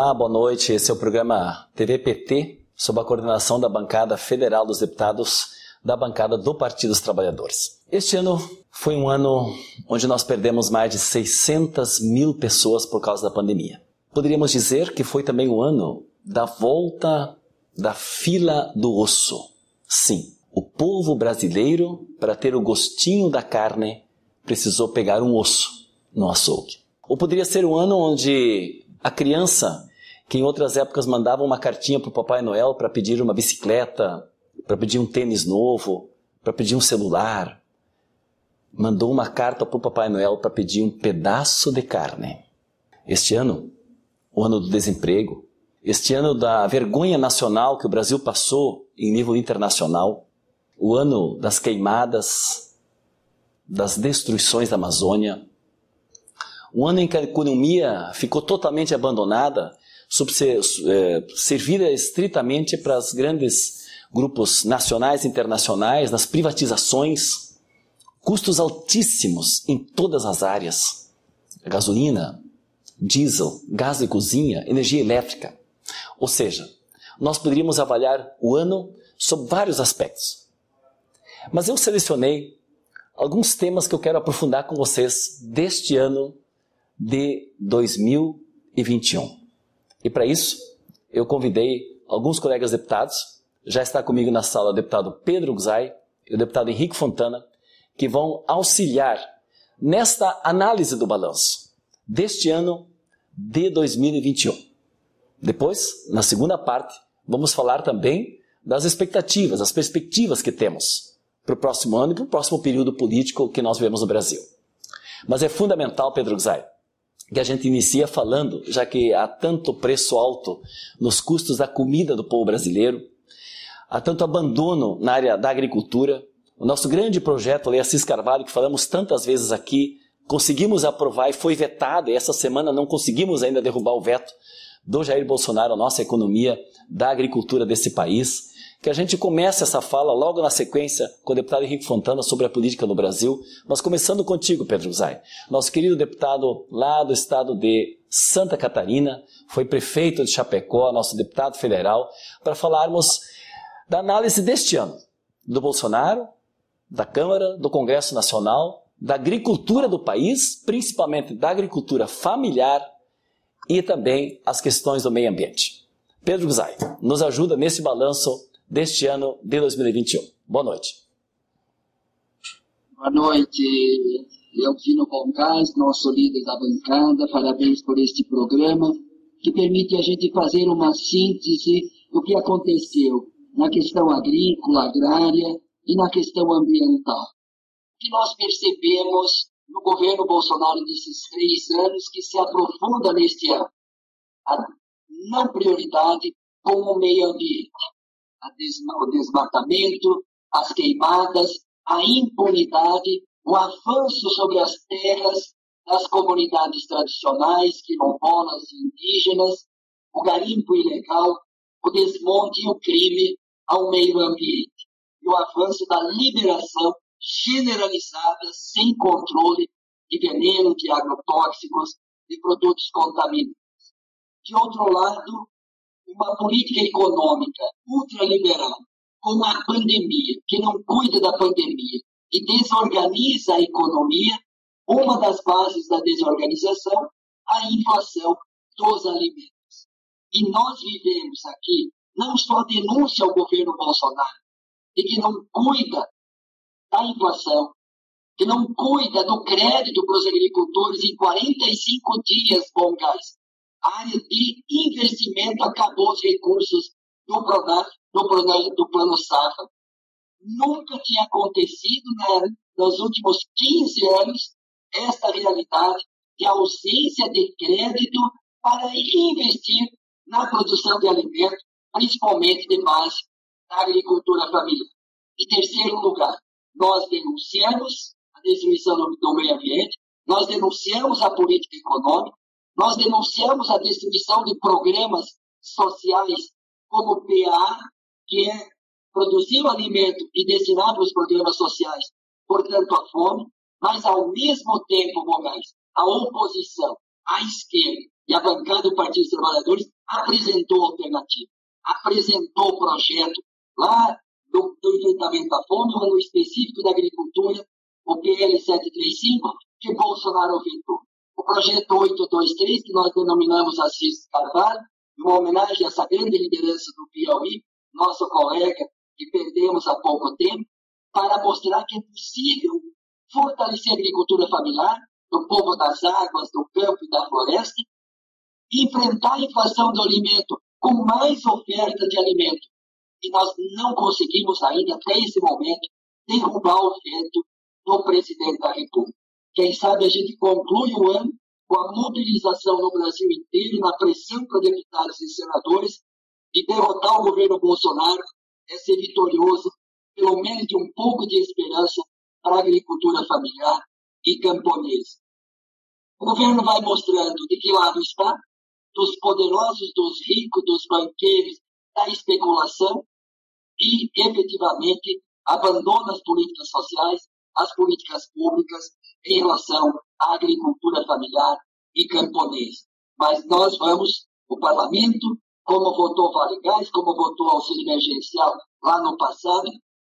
Olá, boa noite. Esse é o programa TVPT, sob a coordenação da bancada federal dos deputados da bancada do Partido dos Trabalhadores. Este ano foi um ano onde nós perdemos mais de 600 mil pessoas por causa da pandemia. Poderíamos dizer que foi também o ano da volta da fila do osso. Sim, o povo brasileiro, para ter o gostinho da carne, precisou pegar um osso no açougue. Ou poderia ser um ano onde a criança, que em outras épocas mandava uma cartinha para o Papai Noel para pedir uma bicicleta, para pedir um tênis novo, para pedir um celular, mandou uma carta para o Papai Noel para pedir um pedaço de carne. Este ano, o ano do desemprego, este ano da vergonha nacional que o Brasil passou em nível internacional, o ano das queimadas, das destruições da Amazônia, o ano em que a economia ficou totalmente abandonada, é, servida estritamente para os grandes grupos nacionais e internacionais, nas privatizações, custos altíssimos em todas as áreas. Gasolina, diesel, gás de cozinha, energia elétrica. Ou seja, nós poderíamos avaliar o ano sob vários aspectos. Mas eu selecionei alguns temas que eu quero aprofundar com vocês deste ano de 2021. E para isso, eu convidei alguns colegas deputados, já está comigo na sala o deputado Pedro Guzai e o deputado Henrique Fontana, que vão auxiliar nesta análise do balanço deste ano de 2021. Depois, na segunda parte, vamos falar também das expectativas, das perspectivas que temos para o próximo ano e para o próximo período político que nós vivemos no Brasil. Mas é fundamental, Pedro Gzai, que a gente inicia falando, já que há tanto preço alto nos custos da comida do povo brasileiro, há tanto abandono na área da agricultura. O nosso grande projeto, Lei Assis Carvalho, que falamos tantas vezes aqui, conseguimos aprovar e foi vetado, e essa semana não conseguimos ainda derrubar o veto do Jair Bolsonaro, a nossa economia, da agricultura desse país que a gente comece essa fala logo na sequência com o deputado Henrique Fontana sobre a política no Brasil, mas começando contigo, Pedro Zay. Nosso querido deputado lá do estado de Santa Catarina, foi prefeito de Chapecó, nosso deputado federal, para falarmos da análise deste ano do Bolsonaro, da Câmara, do Congresso Nacional, da agricultura do país, principalmente da agricultura familiar e também as questões do meio ambiente. Pedro Zay, nos ajuda nesse balanço deste ano de 2021. Boa noite. Boa noite, Elvino Boncaz, nosso líder da bancada. Parabéns por este programa que permite a gente fazer uma síntese do que aconteceu na questão agrícola, agrária e na questão ambiental. O que nós percebemos no governo Bolsonaro desses três anos que se aprofunda neste ano? A não prioridade com o meio ambiente o desmatamento, as queimadas, a impunidade, o avanço sobre as terras das comunidades tradicionais, quilombolas e indígenas, o garimpo ilegal, o desmonte e o crime ao meio ambiente, e o avanço da liberação generalizada, sem controle, de veneno, de agrotóxicos, de produtos contaminantes. De outro lado, uma política econômica ultraliberal com a pandemia, que não cuida da pandemia e desorganiza a economia, uma das bases da desorganização, a inflação dos alimentos. E nós vivemos aqui não só denúncia ao governo Bolsonaro, de que não cuida da inflação, que não cuida do crédito para os agricultores em 45 dias, bom gás, área de investimento acabou os recursos do, Pronaf, do, plano, do plano Safra. Nunca tinha acontecido né, nos últimos 15 anos esta realidade de ausência de crédito para investir na produção de alimentos, principalmente de base da agricultura familiar. Em terceiro lugar, nós denunciamos a destruição do meio ambiente, nós denunciamos a política econômica, nós denunciamos a destruição de programas sociais como o PA, que é produzir o alimento e destinar para os programas sociais, portanto, a fome, mas ao mesmo tempo, Moraes, a oposição, a esquerda E a bancada do Partido dos Trabalhadores apresentou alternativa, apresentou projeto lá do, do enfrentamento à fome, ou no específico da agricultura, o PL 735, que Bolsonaro vetou. O projeto 823, que nós denominamos Assis Carvalho, uma homenagem a essa grande liderança do Piauí, nosso colega que perdemos há pouco tempo, para mostrar que é possível fortalecer a agricultura familiar, do povo das águas, do campo e da floresta, enfrentar a inflação do alimento com mais oferta de alimento. E nós não conseguimos ainda, até esse momento, derrubar o veto do presidente da República. Quem sabe a gente conclui o ano com a mobilização no Brasil inteiro, na pressão para deputados e senadores, e derrotar o governo Bolsonaro é ser vitorioso, pelo menos de um pouco de esperança para a agricultura familiar e camponesa. O governo vai mostrando de que lado está, dos poderosos, dos ricos, dos banqueiros, da especulação, e efetivamente abandona as políticas sociais, as políticas públicas em relação à agricultura familiar e camponesa. Mas nós vamos, o parlamento, como votou Vale Gás, como votou auxílio emergencial lá no passado,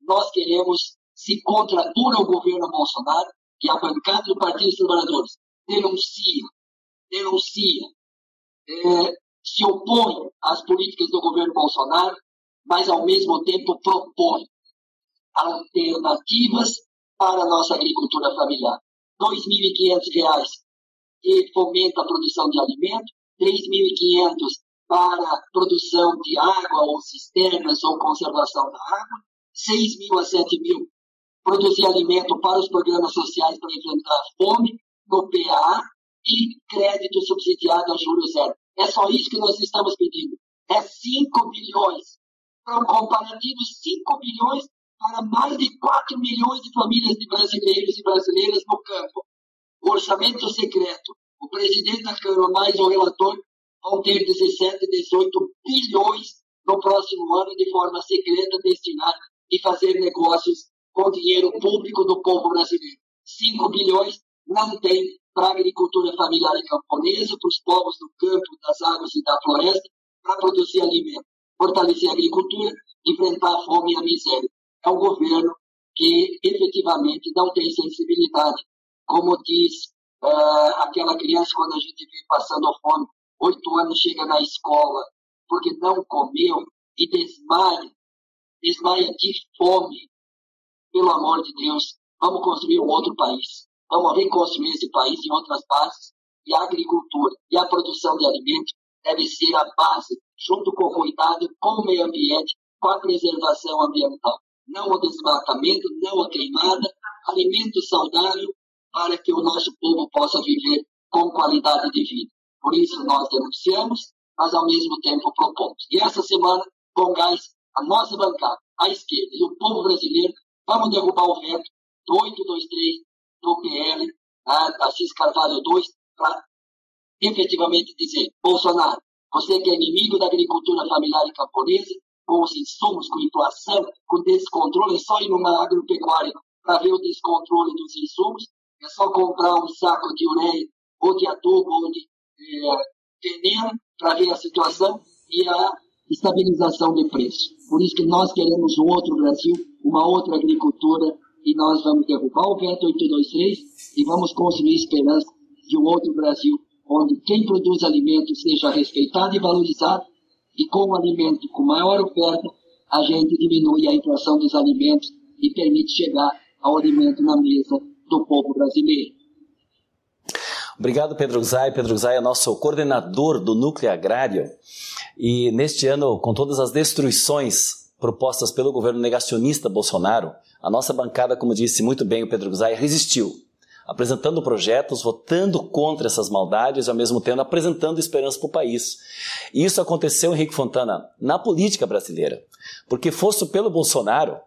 nós queremos se contrapor ao governo Bolsonaro e a bancada do Partido dos Trabalhadores denuncia, denuncia, é, se opõe às políticas do governo Bolsonaro, mas ao mesmo tempo propõe alternativas para a nossa agricultura familiar. R$ 2.500 que fomenta a produção de alimento, R$ 3.500 para produção de água ou cisternas ou conservação da água, 6 mil a 7 mil produzir alimento para os programas sociais para enfrentar a fome no PA e crédito subsidiado a juros zero. É só isso que nós estamos pedindo. É 5 bilhões. Para um comparativo, 5 bilhões para mais de 4 milhões de famílias de brasileiros e brasileiras no campo. Orçamento secreto. O presidente da Câmara mais o relator vão ter 17, 18 bilhões no próximo ano de forma secreta destinada e fazer negócios com dinheiro público do povo brasileiro. 5 bilhões não tem para a agricultura familiar e camponesa, para os povos do campo, das águas e da floresta, para produzir alimento, fortalecer a agricultura, enfrentar a fome e a miséria. É um governo que efetivamente não tem sensibilidade. Como diz uh, aquela criança quando a gente vê passando fome, oito anos chega na escola porque não comeu e desmaia, desmaia de fome. Pelo amor de Deus, vamos construir um outro país. Vamos reconstruir esse país em outras bases. E a agricultura e a produção de alimentos deve ser a base, junto com o cuidado com o meio ambiente, com a preservação ambiental. Não o desmatamento, não a queimada, alimento saudável para que o nosso povo possa viver com qualidade de vida. Por isso nós denunciamos, mas ao mesmo tempo propomos. E essa semana, com gás, a nossa bancada, a esquerda e o povo brasileiro, vamos derrubar o veto do 823 do PL, a Assis Carvalho 2, para efetivamente dizer, Bolsonaro, você que é inimigo da agricultura familiar e camponesa, com os insumos, com inflação, com descontrole, é só ir numa agropecuária para ver o descontrole dos insumos, é só comprar um saco de ureia, ou de adubo, ou de é, veneno, para ver a situação e a estabilização de preço. Por isso que nós queremos um outro Brasil, uma outra agricultura e nós vamos derrubar o veto 823 e vamos construir esperança de um outro Brasil onde quem produz alimento seja respeitado e valorizado e com o alimento com maior oferta a gente diminui a inflação dos alimentos e permite chegar ao alimento na mesa do povo brasileiro. Obrigado, Pedro Zay. Pedro Zay é nosso coordenador do Núcleo Agrário. E neste ano, com todas as destruições propostas pelo governo negacionista Bolsonaro, a nossa bancada, como disse muito bem o Pedro Guzai, resistiu, apresentando projetos, votando contra essas maldades e ao mesmo tempo apresentando esperança para o país. E isso aconteceu, Henrique Fontana, na política brasileira. Porque fosse pelo Bolsonaro,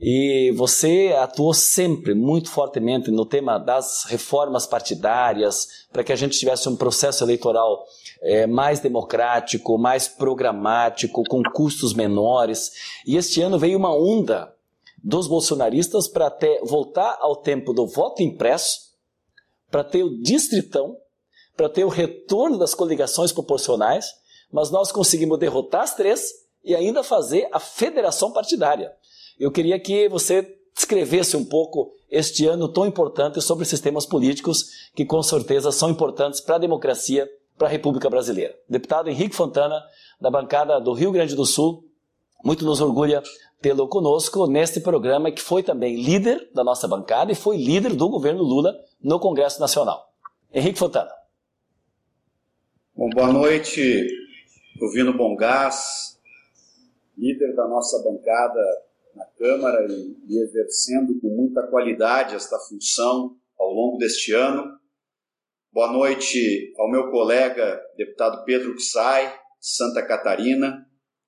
e você atuou sempre muito fortemente no tema das reformas partidárias, para que a gente tivesse um processo eleitoral é, mais democrático, mais programático, com custos menores. E este ano veio uma onda dos bolsonaristas para até voltar ao tempo do voto impresso, para ter o distritão, para ter o retorno das coligações proporcionais, mas nós conseguimos derrotar as três e ainda fazer a federação partidária. Eu queria que você descrevesse um pouco este ano tão importante sobre sistemas políticos que com certeza são importantes para a democracia, para a República Brasileira. Deputado Henrique Fontana, da bancada do Rio Grande do Sul, muito nos orgulha tê-lo conosco neste programa que foi também líder da nossa bancada e foi líder do governo Lula no Congresso Nacional. Henrique Fontana. Bom, boa noite, Ruvino Bongás, líder da nossa bancada na Câmara e, e exercendo com muita qualidade esta função ao longo deste ano. Boa noite ao meu colega, deputado Pedro Xai, Santa Catarina,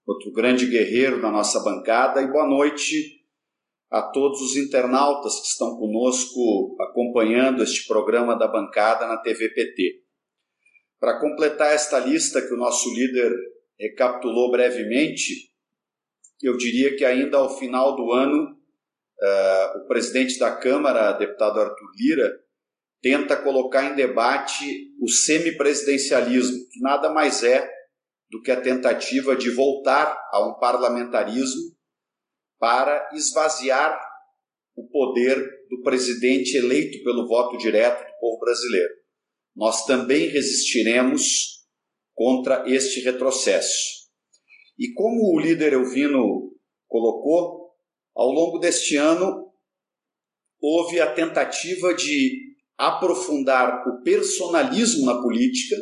outro grande guerreiro da nossa bancada, e boa noite a todos os internautas que estão conosco acompanhando este programa da bancada na TV PT. Para completar esta lista que o nosso líder recapitulou brevemente, eu diria que ainda ao final do ano, uh, o presidente da Câmara, deputado Arthur Lira, tenta colocar em debate o semipresidencialismo, que nada mais é do que a tentativa de voltar a um parlamentarismo para esvaziar o poder do presidente eleito pelo voto direto do povo brasileiro. Nós também resistiremos contra este retrocesso. E como o líder Elvino colocou, ao longo deste ano houve a tentativa de aprofundar o personalismo na política,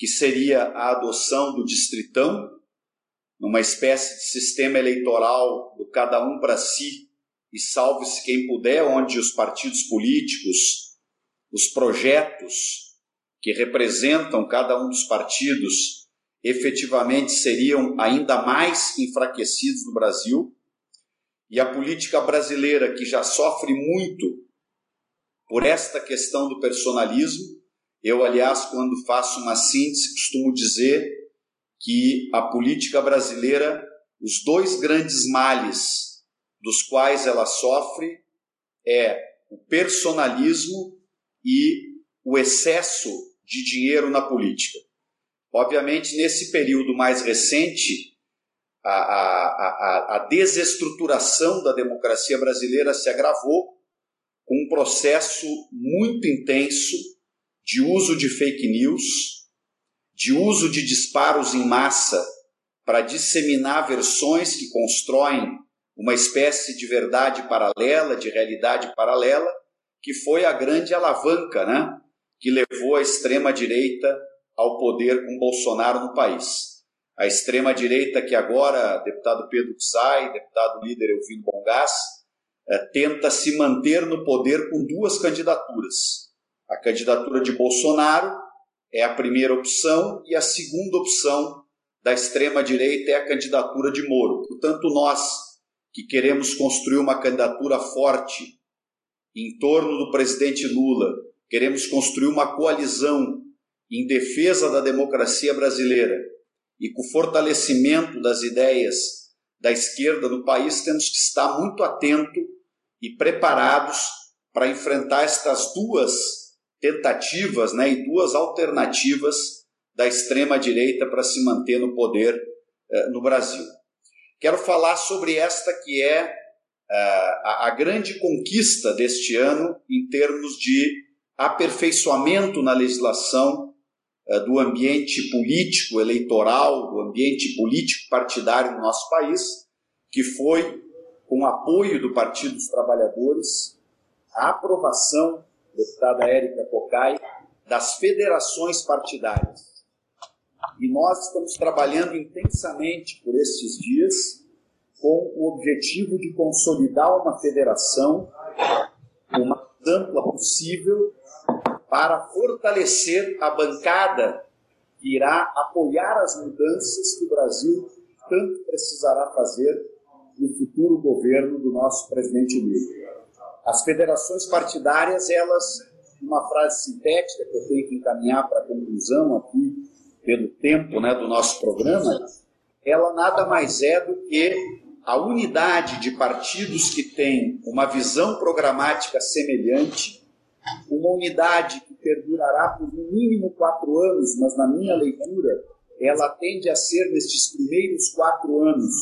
que seria a adoção do distritão, numa espécie de sistema eleitoral do cada um para si e salve-se quem puder, onde os partidos políticos, os projetos que representam cada um dos partidos efetivamente seriam ainda mais enfraquecidos no Brasil, e a política brasileira, que já sofre muito por esta questão do personalismo, eu, aliás, quando faço uma síntese, costumo dizer que a política brasileira, os dois grandes males dos quais ela sofre é o personalismo e o excesso de dinheiro na política. Obviamente, nesse período mais recente, a, a, a, a desestruturação da democracia brasileira se agravou com um processo muito intenso de uso de fake news, de uso de disparos em massa para disseminar versões que constroem uma espécie de verdade paralela, de realidade paralela, que foi a grande alavanca né, que levou a extrema-direita ao poder com Bolsonaro no país. A extrema-direita, que agora, deputado Pedro Tsai, deputado líder Elvino Bongás, é, tenta se manter no poder com duas candidaturas. A candidatura de Bolsonaro é a primeira opção e a segunda opção da extrema-direita é a candidatura de Moro. Portanto, nós que queremos construir uma candidatura forte em torno do presidente Lula, queremos construir uma coalizão em defesa da democracia brasileira e com o fortalecimento das ideias da esquerda no país, temos que estar muito atentos e preparados para enfrentar estas duas tentativas né, e duas alternativas da extrema-direita para se manter no poder eh, no Brasil. Quero falar sobre esta que é a, a grande conquista deste ano em termos de aperfeiçoamento na legislação eh, do ambiente político eleitoral, do ambiente político partidário no nosso país, que foi, com apoio do Partido dos Trabalhadores, a aprovação, deputada Érica Cocai, das federações partidárias. E nós estamos trabalhando intensamente por estes dias com o objetivo de consolidar uma federação o mais ampla possível para fortalecer a bancada que irá apoiar as mudanças que o Brasil tanto precisará fazer no futuro governo do nosso presidente Lula. As federações partidárias, elas, uma frase sintética que eu tenho que encaminhar para a conclusão aqui, pelo tempo né, do nosso programa, ela nada mais é do que a unidade de partidos que têm uma visão programática semelhante uma uma unidade que perdurará por no mínimo quatro anos, mas na minha leitura ela tende a ser nestes primeiros quatro anos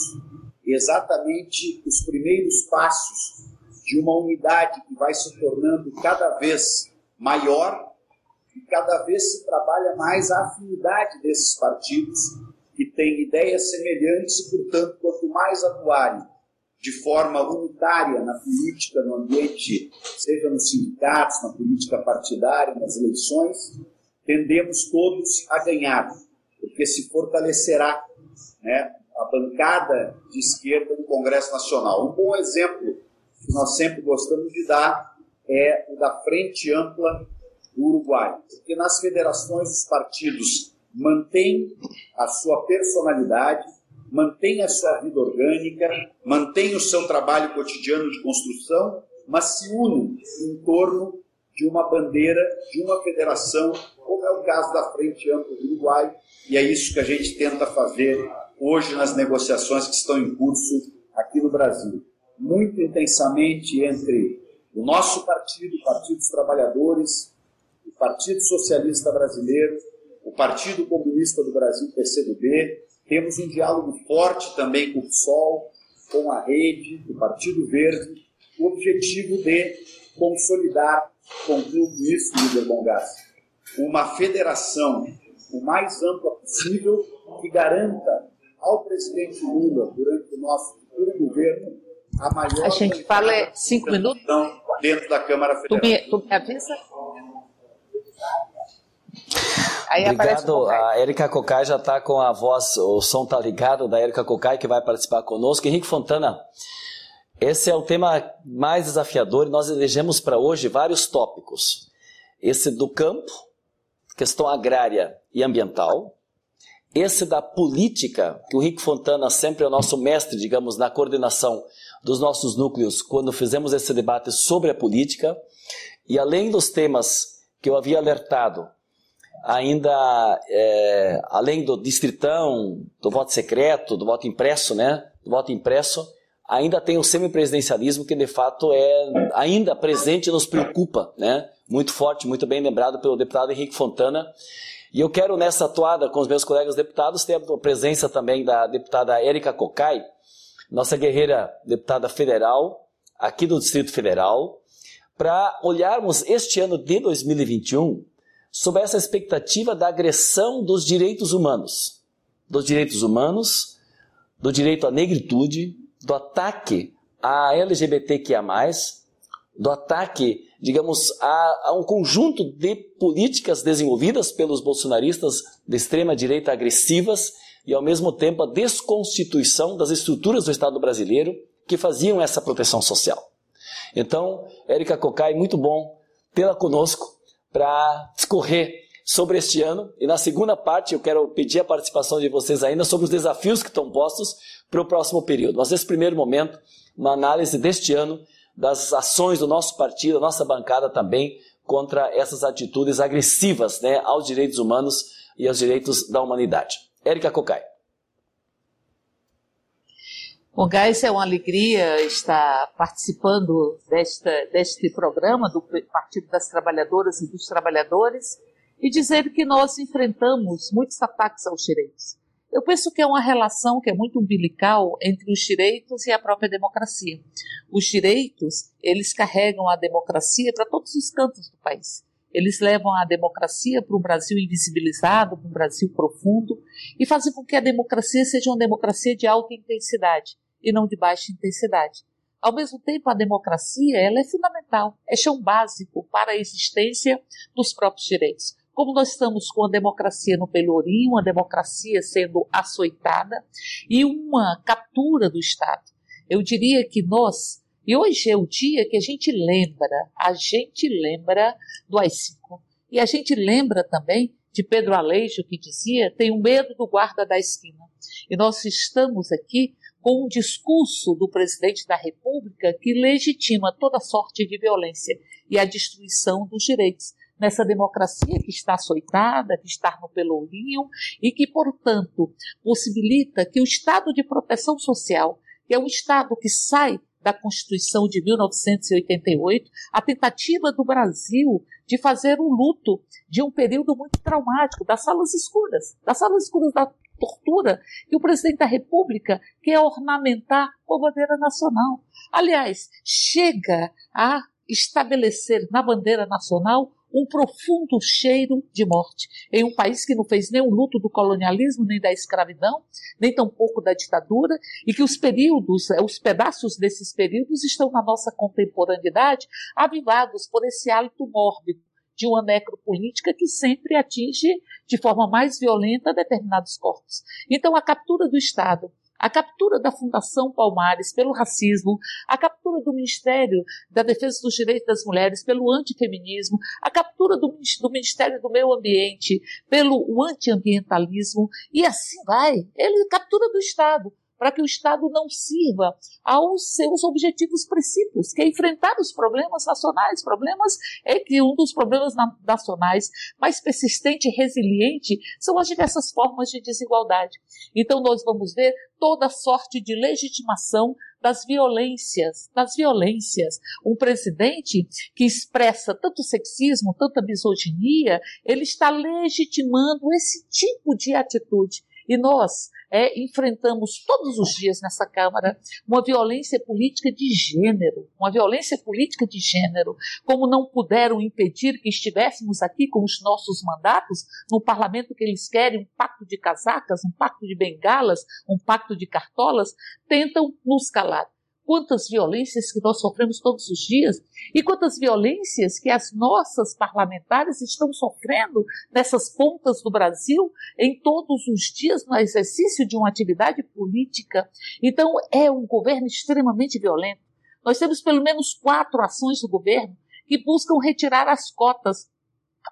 exatamente os primeiros passos de uma unidade que vai se tornando cada vez maior e cada vez se trabalha mais a afinidade desses partidos que têm ideias semelhantes e, portanto, quanto mais atuarem de forma unitária na política, no ambiente, seja nos sindicatos, na política partidária, nas eleições, tendemos todos a ganhar, porque se fortalecerá né, a bancada de esquerda no Congresso Nacional. Um bom exemplo que nós sempre gostamos de dar é o da Frente Ampla do Uruguai, porque nas federações os partidos mantêm a sua personalidade, mantém a sua vida orgânica, mantém o seu trabalho cotidiano de construção, mas se unem em torno de uma bandeira, de uma federação, como é o caso da Frente Ampla do Uruguai, e é isso que a gente tenta fazer hoje nas negociações que estão em curso aqui no Brasil. Muito intensamente entre o nosso partido, o Partido dos Trabalhadores, o Partido Socialista Brasileiro, o Partido Comunista do Brasil, PCdoB, temos um diálogo forte também com o PSOL, com a Rede, o Partido Verde, o objetivo de consolidar, concluo isso, líder Bongas, uma federação o mais ampla possível que garanta ao presidente Lula, durante o nosso futuro governo, a maior. A gente fala é cinco minutos? Dentro da Câmara Federal. Tu me, tu me avisa? Aí Obrigado. A Erika Cocai já está com a voz, o som está ligado da Erika Cocai, que vai participar conosco. Henrique Fontana, esse é o tema mais desafiador e nós elegemos para hoje vários tópicos. Esse do campo, questão agrária e ambiental. Esse da política, que o Henrique Fontana sempre é o nosso mestre, digamos, na coordenação dos nossos núcleos, quando fizemos esse debate sobre a política. E além dos temas que eu havia alertado, ainda é, além do distritão, do voto secreto, do voto impresso, né? Do voto impresso, ainda tem o semipresidencialismo que de fato é ainda presente e nos preocupa, né? Muito forte, muito bem lembrado pelo deputado Henrique Fontana. E eu quero nessa atuada com os meus colegas deputados ter a presença também da deputada Érica Cocai, nossa guerreira deputada federal, aqui do Distrito Federal, para olharmos este ano de 2021 sobre essa expectativa da agressão dos direitos humanos, dos direitos humanos, do direito à negritude, do ataque à LGBTQIA+, do ataque, digamos, a, a, um conjunto de políticas desenvolvidas pelos bolsonaristas de extrema direita agressivas e, ao mesmo tempo, a desconstituição das estruturas do Estado brasileiro que faziam essa proteção social. Então, Érica Cocai, muito bom tê-la conosco para discorrer sobre este ano. E na segunda parte eu quero pedir a participação de vocês ainda sobre os desafios que estão postos para o próximo período. Mas nesse primeiro momento, uma análise deste ano, das ações do nosso partido, da nossa bancada também, contra essas atitudes agressivas né, aos direitos humanos e aos direitos da humanidade. Érica Cocai. Bom, Gás, é uma alegria estar participando desta, deste programa do Partido das Trabalhadoras e dos Trabalhadores e dizer que nós enfrentamos muitos ataques aos direitos. Eu penso que é uma relação que é muito umbilical entre os direitos e a própria democracia. Os direitos, eles carregam a democracia para todos os cantos do país. Eles levam a democracia para um Brasil invisibilizado, para um Brasil profundo, e fazem com que a democracia seja uma democracia de alta intensidade e não de baixa intensidade. Ao mesmo tempo, a democracia ela é fundamental, é chão básico para a existência dos próprios direitos. Como nós estamos com a democracia no pelourinho, uma democracia sendo açoitada e uma captura do Estado. Eu diria que nós, e hoje é o dia que a gente lembra, a gente lembra do AI-5. E a gente lembra também de Pedro Aleixo que dizia: tenho medo do guarda da esquina. E nós estamos aqui com um discurso do presidente da República que legitima toda sorte de violência e a destruição dos direitos nessa democracia que está açoitada, que está no pelourinho e que, portanto, possibilita que o Estado de proteção social, que é um Estado que sai da Constituição de 1988, a tentativa do Brasil de fazer um luto de um período muito traumático, das salas escuras, das salas escuras da tortura, que o presidente da República quer ornamentar com a bandeira nacional. Aliás, chega a estabelecer na bandeira nacional um profundo cheiro de morte em um país que não fez nem o luto do colonialismo, nem da escravidão, nem tampouco da ditadura, e que os períodos, eh, os pedaços desses períodos estão na nossa contemporaneidade avivados por esse hálito mórbido de uma necropolítica que sempre atinge de forma mais violenta determinados corpos. Então, a captura do Estado a captura da Fundação Palmares pelo racismo, a captura do Ministério da Defesa dos Direitos das Mulheres pelo antifeminismo, a captura do, do Ministério do Meio Ambiente pelo antiambientalismo, e assim vai. Ele captura do Estado para que o Estado não sirva aos seus objetivos princípios, que é enfrentar os problemas nacionais. Problemas é que um dos problemas nacionais mais persistente e resiliente são as diversas formas de desigualdade. Então nós vamos ver toda sorte de legitimação das violências, das violências. Um presidente que expressa tanto sexismo, tanta misoginia, ele está legitimando esse tipo de atitude. E nós é, enfrentamos todos os dias nessa Câmara uma violência política de gênero, uma violência política de gênero, como não puderam impedir que estivéssemos aqui com os nossos mandatos no parlamento que eles querem, um pacto de casacas, um pacto de bengalas, um pacto de cartolas, tentam nos calar quantas violências que nós sofremos todos os dias e quantas violências que as nossas parlamentares estão sofrendo nessas pontas do Brasil em todos os dias no exercício de uma atividade política. Então, é um governo extremamente violento. Nós temos pelo menos quatro ações do governo que buscam retirar as cotas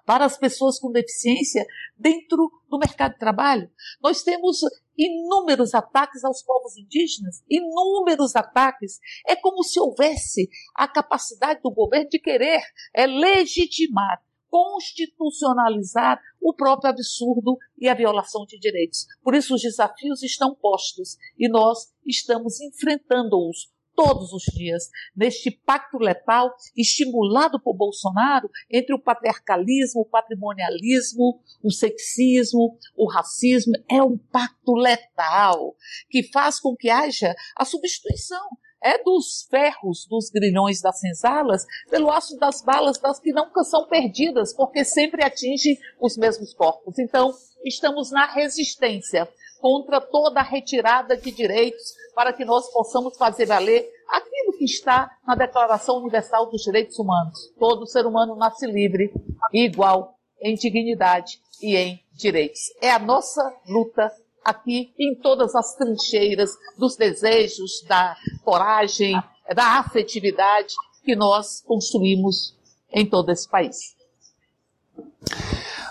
para as pessoas com deficiência dentro do mercado de trabalho. Nós temos inúmeros ataques aos povos indígenas, inúmeros ataques. É como se houvesse a capacidade do governo de querer é, legitimar, constitucionalizar o próprio absurdo e a violação de direitos. Por isso, os desafios estão postos e nós estamos enfrentando-os todos os dias neste pacto letal estimulado por Bolsonaro entre o patriarcalismo, o patrimonialismo, o sexismo, o racismo. É um pacto letal que faz com que haja a substituição é dos ferros dos grilhões das senzalas pelo aço das balas das que nunca são perdidas, porque sempre atinge os mesmos corpos. Então, estamos na resistência contra toda a retirada de direitos para que nós possamos fazer valer aquilo que está na Declaração Universal dos Direitos Humanos. Todo ser humano nasce livre e igual em dignidade e em direitos. É a nossa luta aqui em todas as trincheiras dos desejos, da coragem, da afetividade que nós construímos em todo esse país.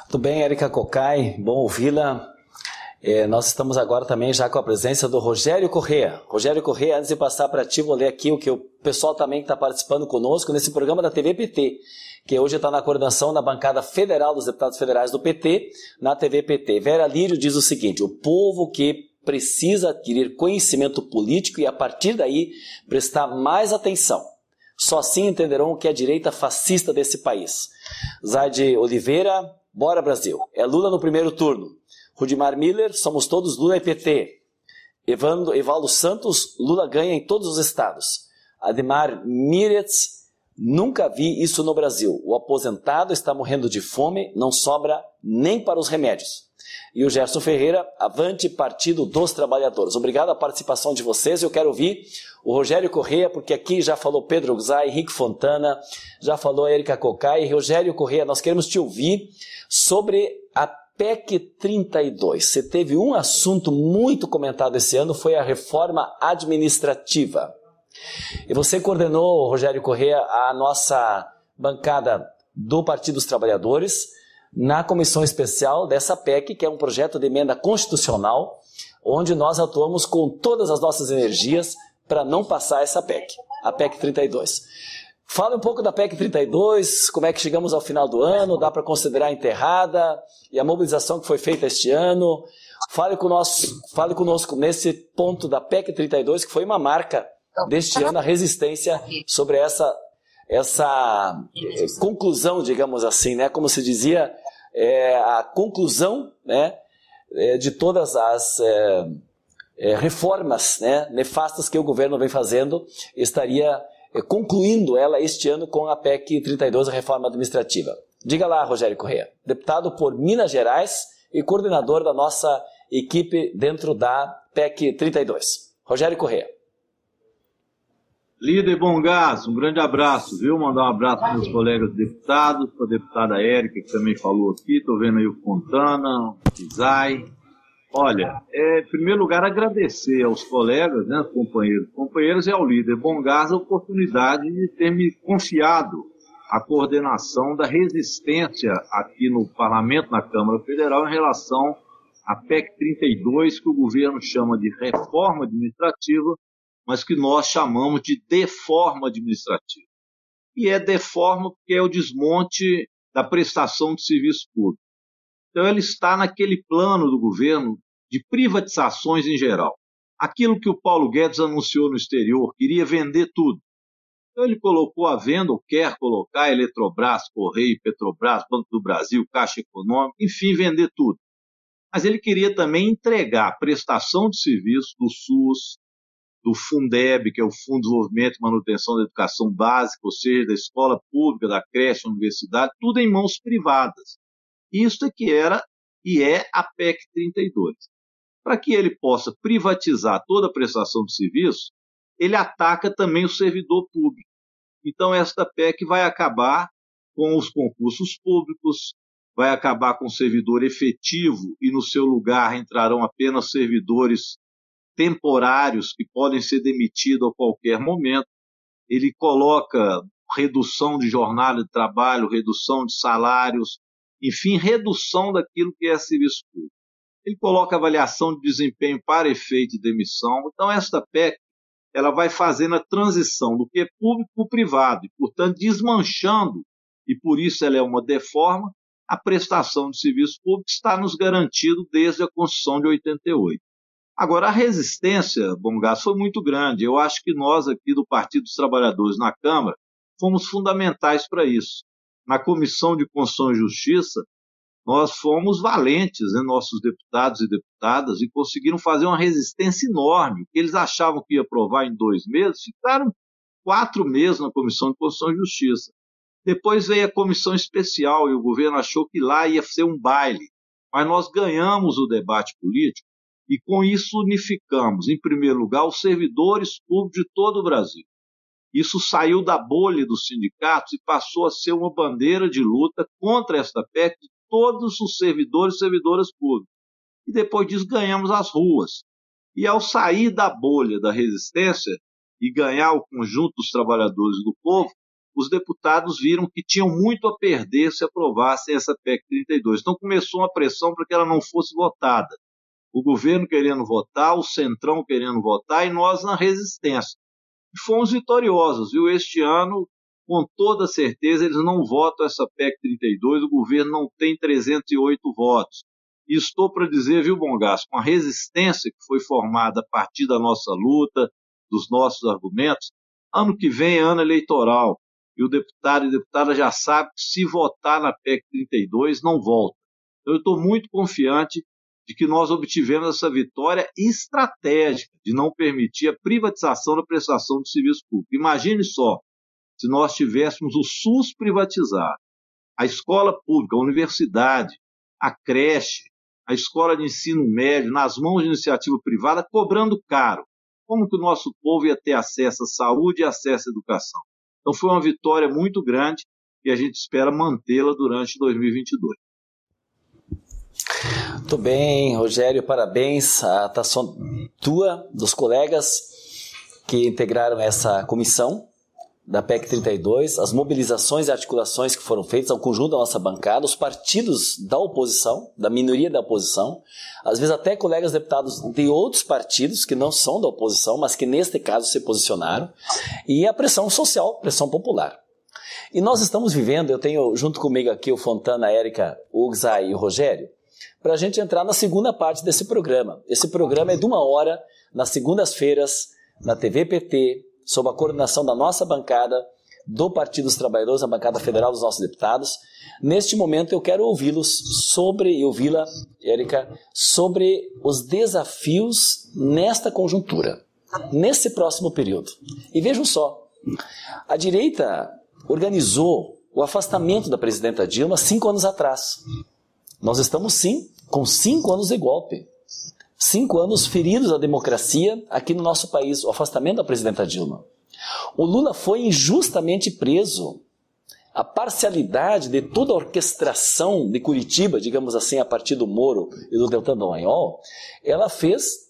Tudo bem, Érica Cocai, bom ouvi-la. É, nós estamos agora também já com a presença do Rogério Correa. Rogério Correa, antes de passar para ti, vou ler aqui o que o pessoal também está participando conosco nesse programa da TV PT, que hoje está na coordenação da bancada federal dos deputados federais do PT, na TV PT. Vera Lírio diz o seguinte: o povo que precisa adquirir conhecimento político e, a partir daí, prestar mais atenção. Só assim entenderão o que é a direita fascista desse país. Zaide Oliveira, bora Brasil. É Lula no primeiro turno. Rudimar Miller, somos todos Lula e PT. Evando, Evaldo Santos, Lula ganha em todos os estados. Ademar Miretz, nunca vi isso no Brasil. O aposentado está morrendo de fome, não sobra nem para os remédios. E o Gerson Ferreira, avante Partido dos Trabalhadores. Obrigado a participação de vocês. Eu quero ouvir o Rogério Correia, porque aqui já falou Pedro Gzai, Henrique Fontana, já falou Erika Cocai. Rogério Correia, nós queremos te ouvir sobre a PEC 32. Você teve um assunto muito comentado esse ano, foi a reforma administrativa. E você coordenou, Rogério Corrêa, a nossa bancada do Partido dos Trabalhadores na comissão especial dessa PEC, que é um projeto de emenda constitucional, onde nós atuamos com todas as nossas energias para não passar essa PEC, a PEC 32. Fala um pouco da PEC 32, como é que chegamos ao final do ano, dá para considerar enterrada e a mobilização que foi feita este ano. Fale conosco, fale conosco nesse ponto da PEC 32, que foi uma marca deste ano, a resistência sobre essa, essa conclusão, digamos assim, né? Como se dizia, é, a conclusão né, é, de todas as é, é, reformas né, nefastas que o governo vem fazendo, estaria concluindo ela este ano com a PEC 32, a reforma administrativa. Diga lá, Rogério Correia, deputado por Minas Gerais e coordenador da nossa equipe dentro da PEC 32. Rogério Correia. Líder Bom Gás, um grande abraço, viu? Mandar um abraço para meus colegas deputados, para a deputada Érica, que também falou aqui, estou vendo aí o Fontana, o Zay. Olha, é, em primeiro lugar, agradecer aos colegas, né, companheiros, companheiros e ao líder Bom Gás a oportunidade de ter me confiado a coordenação da resistência aqui no Parlamento, na Câmara Federal, em relação à PEC 32, que o governo chama de reforma administrativa, mas que nós chamamos de deforma administrativa. E é deforma porque é o desmonte da prestação de serviço público. Então, ele está naquele plano do governo de privatizações em geral. Aquilo que o Paulo Guedes anunciou no exterior, queria vender tudo. Então, ele colocou à venda, ou quer colocar, Eletrobras, Correio, Petrobras, Banco do Brasil, Caixa Econômica, enfim, vender tudo. Mas ele queria também entregar a prestação de serviço do SUS, do Fundeb, que é o Fundo de Desenvolvimento e Manutenção da Educação Básica, ou seja, da escola pública, da creche, da universidade, tudo em mãos privadas. Isso é que era e é a PEC 32. Para que ele possa privatizar toda a prestação de serviço, ele ataca também o servidor público. Então, esta PEC vai acabar com os concursos públicos, vai acabar com o servidor efetivo e no seu lugar entrarão apenas servidores temporários que podem ser demitidos a qualquer momento. Ele coloca redução de jornada de trabalho, redução de salários, enfim, redução daquilo que é serviço público. Ele coloca avaliação de desempenho para efeito de demissão. Então, esta PEC ela vai fazendo a transição do que é público para o privado, e, portanto, desmanchando, e por isso ela é uma deforma, a prestação de serviço público está nos garantido desde a Constituição de 88. Agora, a resistência, bom gás, foi muito grande. Eu acho que nós aqui do Partido dos Trabalhadores na Câmara fomos fundamentais para isso. Na Comissão de Constituição e Justiça, nós fomos valentes, né, nossos deputados e deputadas, e conseguiram fazer uma resistência enorme. Eles achavam que ia aprovar em dois meses, ficaram quatro meses na Comissão de Constituição e Justiça. Depois veio a comissão especial e o governo achou que lá ia ser um baile. Mas nós ganhamos o debate político e com isso unificamos, em primeiro lugar, os servidores públicos de todo o Brasil. Isso saiu da bolha dos sindicatos e passou a ser uma bandeira de luta contra esta PEC de todos os servidores e servidoras públicas. E depois disso ganhamos as ruas. E ao sair da bolha da resistência e ganhar o conjunto dos trabalhadores do povo, os deputados viram que tinham muito a perder se aprovassem essa PEC 32. Então começou uma pressão para que ela não fosse votada o governo querendo votar, o centrão querendo votar e nós na resistência. E fomos vitoriosos, viu? Este ano, com toda certeza, eles não votam essa PEC 32, o governo não tem 308 votos. E estou para dizer, viu, Bongás, com a resistência que foi formada a partir da nossa luta, dos nossos argumentos, ano que vem é ano eleitoral. E o deputado e deputada já sabem que se votar na PEC 32, não volta. Então, eu estou muito confiante de que nós obtivemos essa vitória estratégica de não permitir a privatização da prestação de serviço público. Imagine só, se nós tivéssemos o SUS privatizado, a escola pública, a universidade, a creche, a escola de ensino médio nas mãos de iniciativa privada, cobrando caro. Como que o nosso povo ia ter acesso à saúde e acesso à educação? Então foi uma vitória muito grande e a gente espera mantê-la durante 2022. Muito bem, Rogério, parabéns. A atuação tua, dos colegas que integraram essa comissão da PEC 32, as mobilizações e articulações que foram feitas ao conjunto da nossa bancada, os partidos da oposição, da minoria da oposição, às vezes até colegas deputados de outros partidos que não são da oposição, mas que neste caso se posicionaram, e a pressão social, pressão popular. E nós estamos vivendo, eu tenho junto comigo aqui o Fontana, a Érica, o Uxai e o Rogério, para a gente entrar na segunda parte desse programa. Esse programa é de uma hora, nas segundas-feiras, na TV PT, sob a coordenação da nossa bancada, do Partido dos Trabalhadores, a bancada federal dos nossos deputados. Neste momento eu quero ouvi-los sobre, e ouvi-la, Érica, sobre os desafios nesta conjuntura, nesse próximo período. E vejam só, a direita organizou o afastamento da presidenta Dilma cinco anos atrás. Nós estamos, sim, com cinco anos de golpe. Cinco anos feridos à democracia aqui no nosso país, o afastamento da presidenta Dilma. O Lula foi injustamente preso. A parcialidade de toda a orquestração de Curitiba, digamos assim, a partir do Moro e do Deltan Dallagnol, ela fez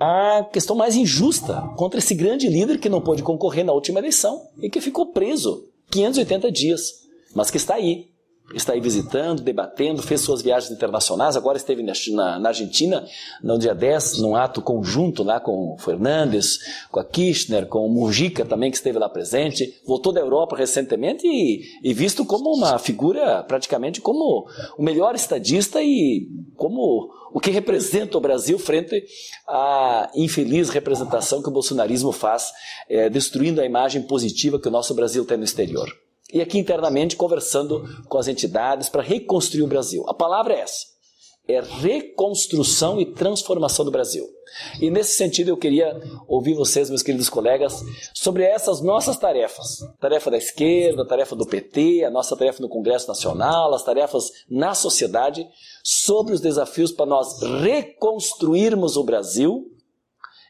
a questão mais injusta contra esse grande líder que não pôde concorrer na última eleição e que ficou preso 580 dias, mas que está aí, está aí visitando, debatendo, fez suas viagens internacionais, agora esteve na, na, Argentina, no dia 10, num ato conjunto lá com o Fernandes, com a Kirchner, com o Mujica também, que esteve lá presente, voltou da Europa recentemente e, e visto como uma figura, praticamente como o melhor estadista e como o que representa o Brasil frente à infeliz representação que o bolsonarismo faz, é, destruindo a imagem positiva que o nosso Brasil tem no exterior e aqui internamente conversando com as entidades para reconstruir o Brasil. A palavra é essa: é reconstrução e transformação do Brasil. E nesse sentido eu queria ouvir vocês, meus queridos colegas, sobre essas nossas tarefas. Tarefa da esquerda, tarefa do PT, a nossa tarefa no Congresso Nacional, as tarefas na sociedade, sobre os desafios para nós reconstruirmos o Brasil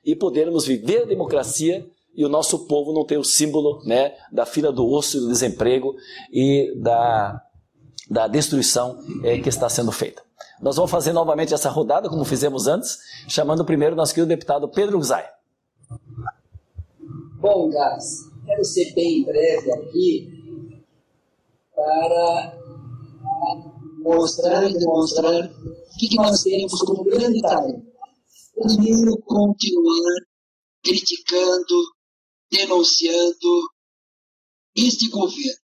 e podermos viver a democracia e o nosso povo não tem o símbolo né, da fila do osso do desemprego e da, da destruição é, que está sendo feita. Nós vamos fazer novamente essa rodada, como fizemos antes, chamando primeiro nosso querido deputado Pedro Guzai. Bom, Gás, quero ser bem breve aqui para mostrar e demonstrar o que, nós temos como grande tarefa. Primeiro, continuar criticando denunciando este governo,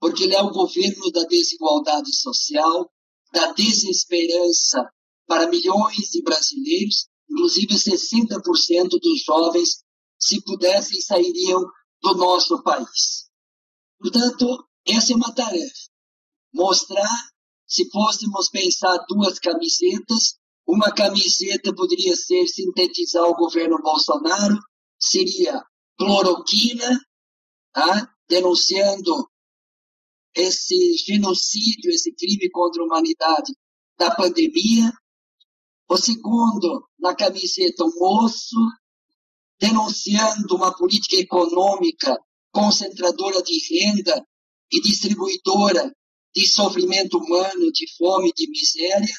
porque ele é o governo da desigualdade social, da desesperança para milhões de brasileiros, inclusive 60% dos jovens, se pudessem, sairiam do nosso país. Portanto, essa é uma tarefa. Mostrar, se fôssemos pensar duas camisetas, uma camiseta poderia ser sintetizar o governo Bolsonaro, seria cloroquina, tá? denunciando esse genocídio, esse crime contra a humanidade da pandemia. O segundo, na camiseta, um moço, denunciando uma política econômica concentradora de renda e distribuidora de sofrimento humano, de fome, de miséria.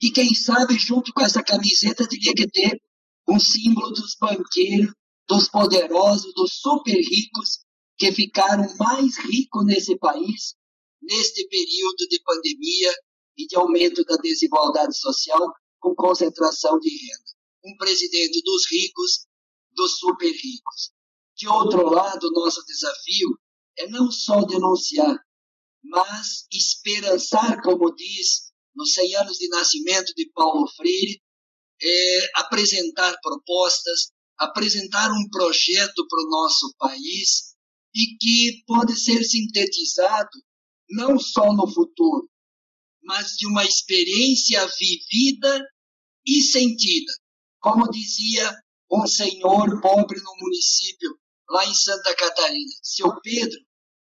E quem sabe, junto com essa camiseta, teria que ter um símbolo dos banqueiros dos poderosos, dos super ricos, que ficaram mais ricos nesse país neste período de pandemia e de aumento da desigualdade social com concentração de renda. Um presidente dos ricos, dos super ricos. De outro lado, nosso desafio é não só denunciar, mas esperançar, como diz nos 100 anos de nascimento de Paulo Freire, é, apresentar propostas, apresentar um projeto para o nosso país e que pode ser sintetizado não só no futuro, mas de uma experiência vivida e sentida. Como dizia um senhor pobre no município, lá em Santa Catarina, seu Pedro,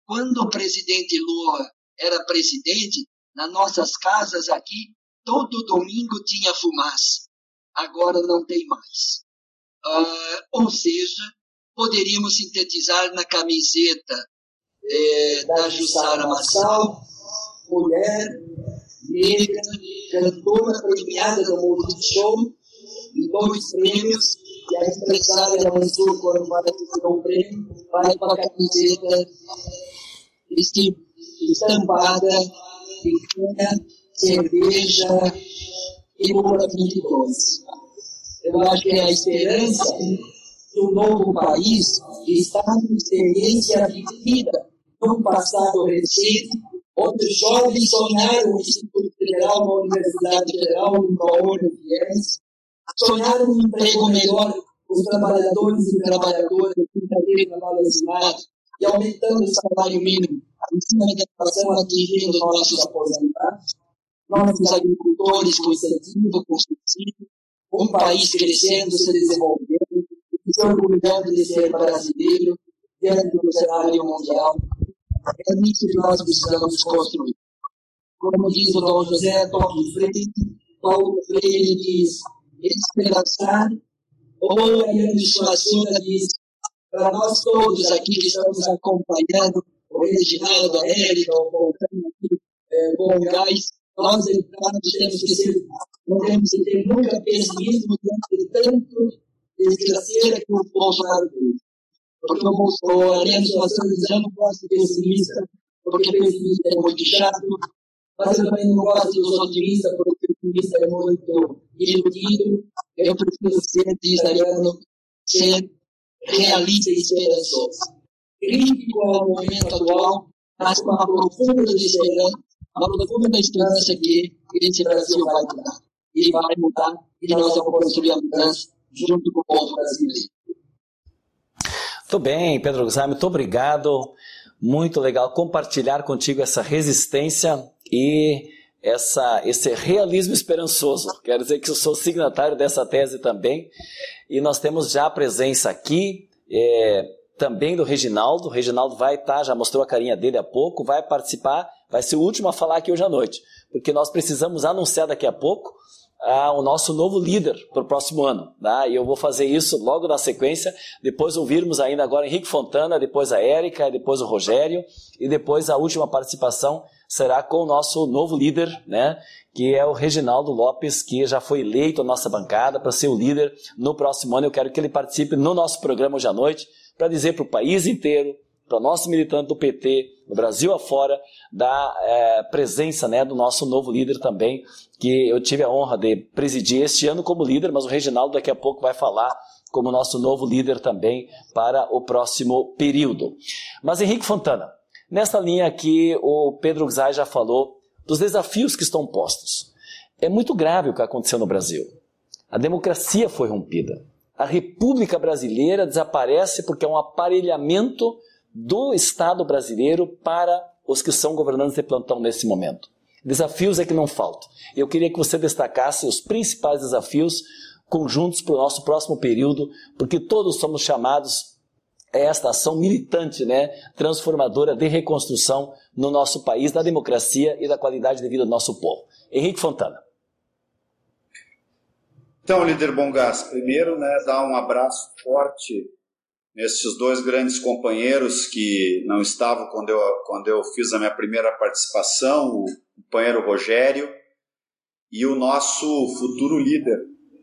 quando o presidente Lula era presidente, nas nossas casas aqui, todo domingo tinha fumaça. Agora não tem mais. Uh, ou seja, poderíamos sintetizar na camiseta é, da Jussara Massal, mulher, negra, cantora premiada do Multishow, em dois prêmios, e a empresária lançou quando receber um prêmio, vai para a camiseta estampada cana, cerveja e boa 22 eu acho que é a esperança do novo país está numa experiência vivida no passado recente, onde jovens sonharam no Instituto Federal, na Universidade Federal, Baú Viés, sonharam um emprego melhor, os trabalhadores e trabalhadoras que trabalham assinado e aumentando o salário mínimo. Em cima da inflação atingindo nossos aposentados, nossos agricultores com incentivo, com subsídio, um país crescendo, se desenvolvendo, se orgulhando de ser brasileiro diante do cenário mundial. É isso que nós precisamos construir. Como diz o Dom José, toque frente, Paulo Freire diz, esperançar, ou a Suassuna diz, para nós todos aqui que estamos acompanhando, o Reginaldo, a Érica, o Fontana aqui, é, Bom Gás, nós educados temos que ser, não que ter nunca pessimismo diante de tanto desgraceira que o Bolsonaro fez. Porque o, Ariano Suassuna diz, eu não gosto de pessimista, porque pessimista é muito chato, mas eu também não gosto dos otimistas, porque otimista é muito iludido. Eu prefiro ser, diz Ariano, ser realista e esperançoso. Crítico ao momento atual, mas com uma profunda esperança, uma profunda esperança que esse Brasil vai mudar. E vai mudar, e nós vamos construir a mudança junto com o povo brasileiro. Muito bem, Pedro Guzmán, muito obrigado. Muito legal compartilhar contigo essa resistência e essa, esse realismo esperançoso. Quero dizer que eu sou signatário dessa tese também. E nós temos já a presença aqui é, também do Reginaldo. O Reginaldo vai estar, tá, já mostrou a carinha dele há pouco, vai participar, vai ser o último a falar aqui hoje à noite. Porque nós precisamos anunciar daqui a pouco ah, o nosso novo líder para o próximo ano. Tá? E eu vou fazer isso logo na sequência, depois ouvirmos ainda agora Henrique Fontana, depois a Érica, depois o Rogério, e depois a última participação será com o nosso novo líder, né? que é o Reginaldo Lopes, que já foi eleito à nossa bancada para ser o líder no próximo ano. Eu quero que ele participe no nosso programa hoje à noite para dizer para o país inteiro, para o nosso militante do PT, no Brasil afora, da é, presença né, do nosso novo líder também, que eu tive a honra de presidir este ano como líder, mas o Reginaldo daqui a pouco vai falar como nosso novo líder também para o próximo período. Mas Henrique Fontana, nessa linha aqui o Pedro Zay já falou dos desafios que estão postos. É muito grave o que aconteceu no Brasil. A democracia foi rompida. A República Brasileira desaparece porque é um aparelhamento do Estado brasileiro para os que são governantes de plantão nesse momento. Desafios é que não faltam. Eu queria que você destacasse os principais desafios conjuntos para o nosso próximo período, porque todos somos chamados a esta ação militante, né, transformadora de reconstrução no nosso país, da democracia e da qualidade de vida do nosso povo. Henrique Fontana. Então, líder Bongás, primeiro, né, dar um abraço forte nesses dois grandes companheiros que não estavam quando eu, quando eu fiz a minha primeira participação, o companheiro Rogério e o nosso futuro líder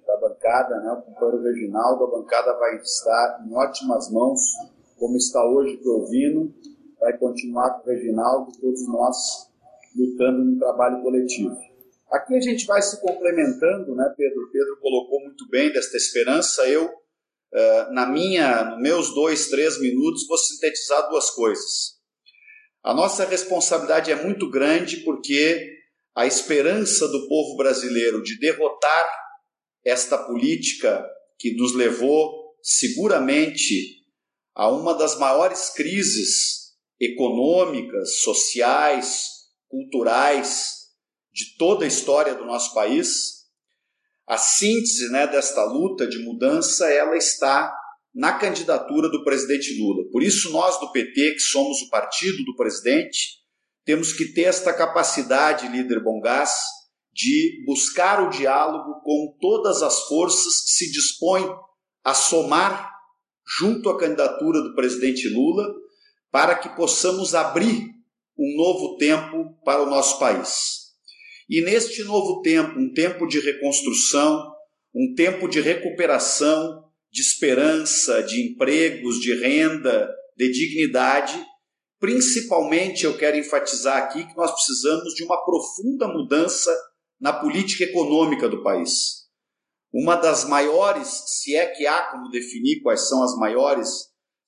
da bancada, né, o companheiro Reginaldo. A bancada vai estar em ótimas mãos, como está hoje Provino, vai continuar com o Reginaldo, todos nós lutando no trabalho coletivo. Aqui a gente vai se complementando, né, Pedro? Pedro colocou muito bem desta esperança. Eu, uh, na minha, nos meus dois, três minutos, vou sintetizar duas coisas. A nossa responsabilidade é muito grande porque a esperança do povo brasileiro de derrotar esta política que nos levou seguramente a uma das maiores crises econômicas, sociais, culturais de toda a história do nosso país, a síntese né, desta luta de mudança ela está na candidatura do presidente Lula. Por isso nós do PT, que somos o partido do presidente, temos que ter esta capacidade, líder Bongás, de buscar o diálogo com todas as forças que se dispõem a somar junto à candidatura do presidente Lula para que possamos abrir um novo tempo para o nosso país. E neste novo tempo, um tempo de reconstrução, um tempo de recuperação, de esperança, de empregos, de renda, de dignidade, principalmente eu quero enfatizar aqui que nós precisamos de uma profunda mudança na política econômica do país. Uma das maiores, se é que há como definir quais são as maiores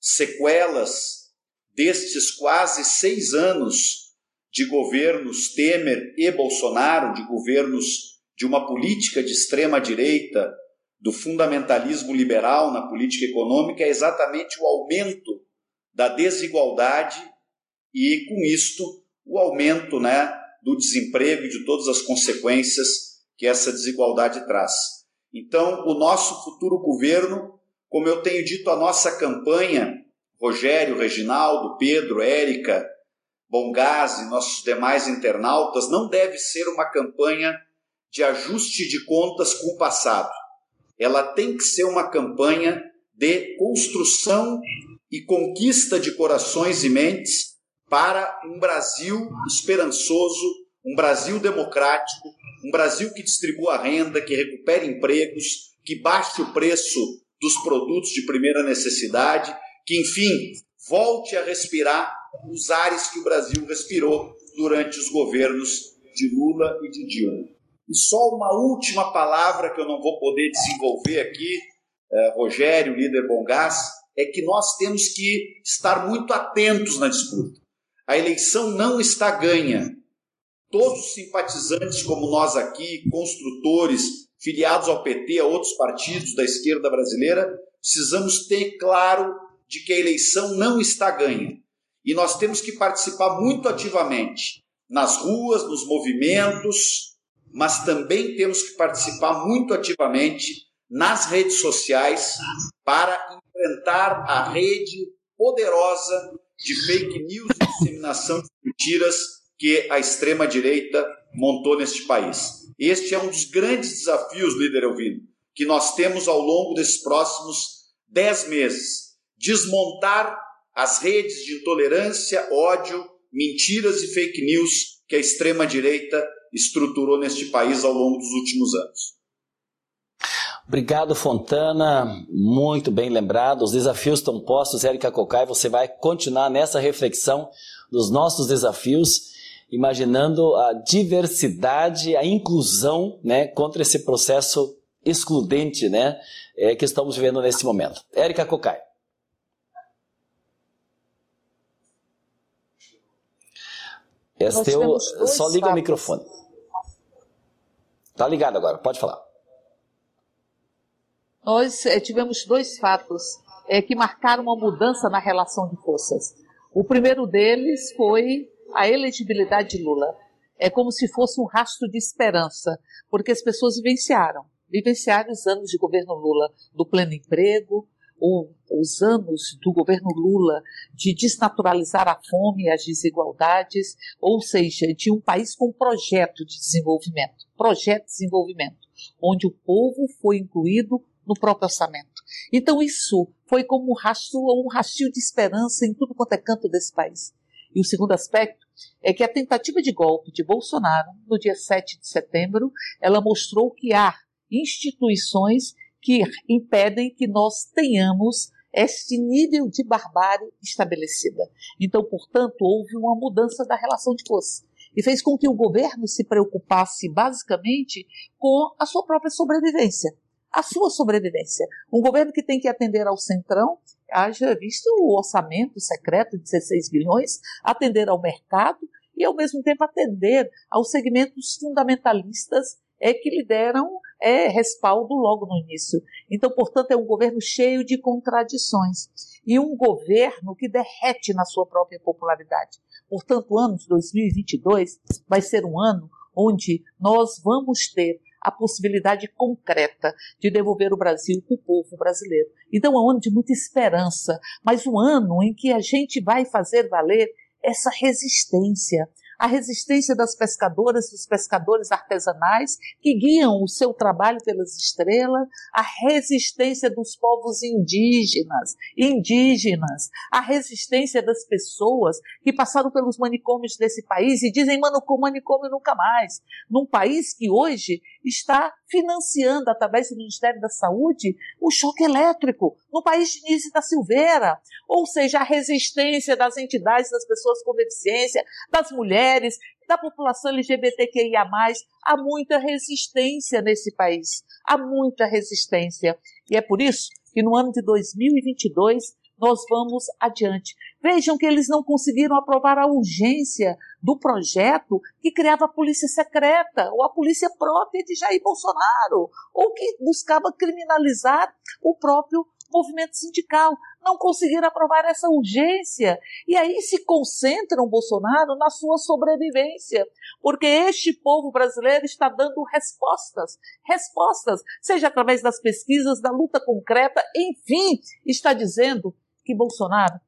sequelas destes quase seis anos de governos Temer e Bolsonaro, de governos de uma política de extrema direita, do fundamentalismo liberal na política econômica é exatamente o aumento da desigualdade e, com isto, o aumento né, do desemprego e de todas as consequências que essa desigualdade traz. Então, o nosso futuro governo, como eu tenho dito, a nossa campanha, Rogério, Reginaldo, Pedro, Érica, Bongazzi, nossos demais internautas, não deve ser uma campanha de ajuste de contas com o passado. Ela tem que ser uma campanha de construção e conquista de corações e mentes para um Brasil esperançoso, um Brasil democrático, um Brasil que distribua renda, que recupere empregos, que baixe o preço dos produtos de primeira necessidade, que, enfim, volte a respirar os ares que o Brasil respirou durante os governos de Lula e de Dilma. E só uma última palavra que eu não vou poder desenvolver aqui, eh, Rogério, líder Bongás, é que nós temos que estar muito atentos na disputa. A eleição não está ganha. Todos os simpatizantes, como nós aqui, construtores, filiados ao PT, a outros partidos da esquerda brasileira, precisamos ter claro de que a eleição não está ganha. E nós temos que participar muito ativamente nas ruas, nos movimentos, mas também temos que participar muito ativamente nas redes sociais para enfrentar a rede poderosa de fake news e disseminação de mentiras que a extrema-direita montou neste país. Este é um dos grandes desafios, líder Elvino, que nós temos ao longo desses próximos dez meses. Desmontar as redes de intolerância, ódio, mentiras e fake news que a extrema-direita estruturou neste país ao longo dos últimos anos. Obrigado, Fontana. Muito bem lembrado. Os desafios estão postos. Érica Cocai, você vai continuar nessa reflexão dos nossos desafios, imaginando a diversidade, a inclusão né, contra esse processo excludente né, é, que estamos vivendo nesse momento. Érica Cocai. Esteu, só liga o microfone. Tá ligado agora, pode falar. Nós é, tivemos dois fatos é, que marcaram uma mudança na relação de forças. O primeiro deles foi a elegibilidade de Lula. É como se fosse um rastro de esperança, porque as pessoas vivenciaram, vivenciaram os anos de governo Lula do pleno emprego, ou os anos do governo Lula de desnaturalizar a fome e as desigualdades, ou seja, de um país com projeto de desenvolvimento, projeto de desenvolvimento, onde o povo foi incluído no próprio orçamento. Então isso foi como um rastro, um rastilho de esperança em tudo quanto é canto desse país. E o segundo aspecto é que a tentativa de golpe de Bolsonaro, no dia 7 de setembro, ela mostrou que há instituições que impedem que nós tenhamos este nível de barbárie estabelecida. Então, portanto, houve uma mudança da relação de força e fez com que o governo se preocupasse basicamente com a sua própria sobrevivência a sua sobrevivência. Um governo que tem que atender ao centrão, haja visto o orçamento secreto de 16 bilhões, atender ao mercado e, ao mesmo tempo, atender aos segmentos fundamentalistas é, que lhe deram é, respaldo logo no início. Então, portanto, é um governo cheio de contradições e um governo que derrete na sua própria popularidade. Portanto, o ano de 2022 vai ser um ano onde nós vamos ter a possibilidade concreta de devolver o Brasil para o povo brasileiro. Então é um ano de muita esperança, mas um ano em que a gente vai fazer valer essa resistência, a resistência das pescadoras dos pescadores artesanais que guiam o seu trabalho pelas estrelas, a resistência dos povos indígenas, indígenas, a resistência das pessoas que passaram pelos manicômios desse país e dizem, mano, com manicômio nunca mais. Num país que hoje está financiando, através do Ministério da Saúde, o choque elétrico, no país de Nízia da Silveira. Ou seja, a resistência das entidades, das pessoas com deficiência, das mulheres, da população LGBTQIA+, há muita resistência nesse país. Há muita resistência. E é por isso que no ano de 2022 nós vamos adiante. Vejam que eles não conseguiram aprovar a urgência do projeto que criava a polícia secreta, ou a polícia própria de Jair Bolsonaro, ou que buscava criminalizar o próprio movimento sindical. Não conseguiram aprovar essa urgência. E aí se concentram Bolsonaro na sua sobrevivência. Porque este povo brasileiro está dando respostas. Respostas, seja através das pesquisas, da luta concreta, enfim, está dizendo que Bolsonaro?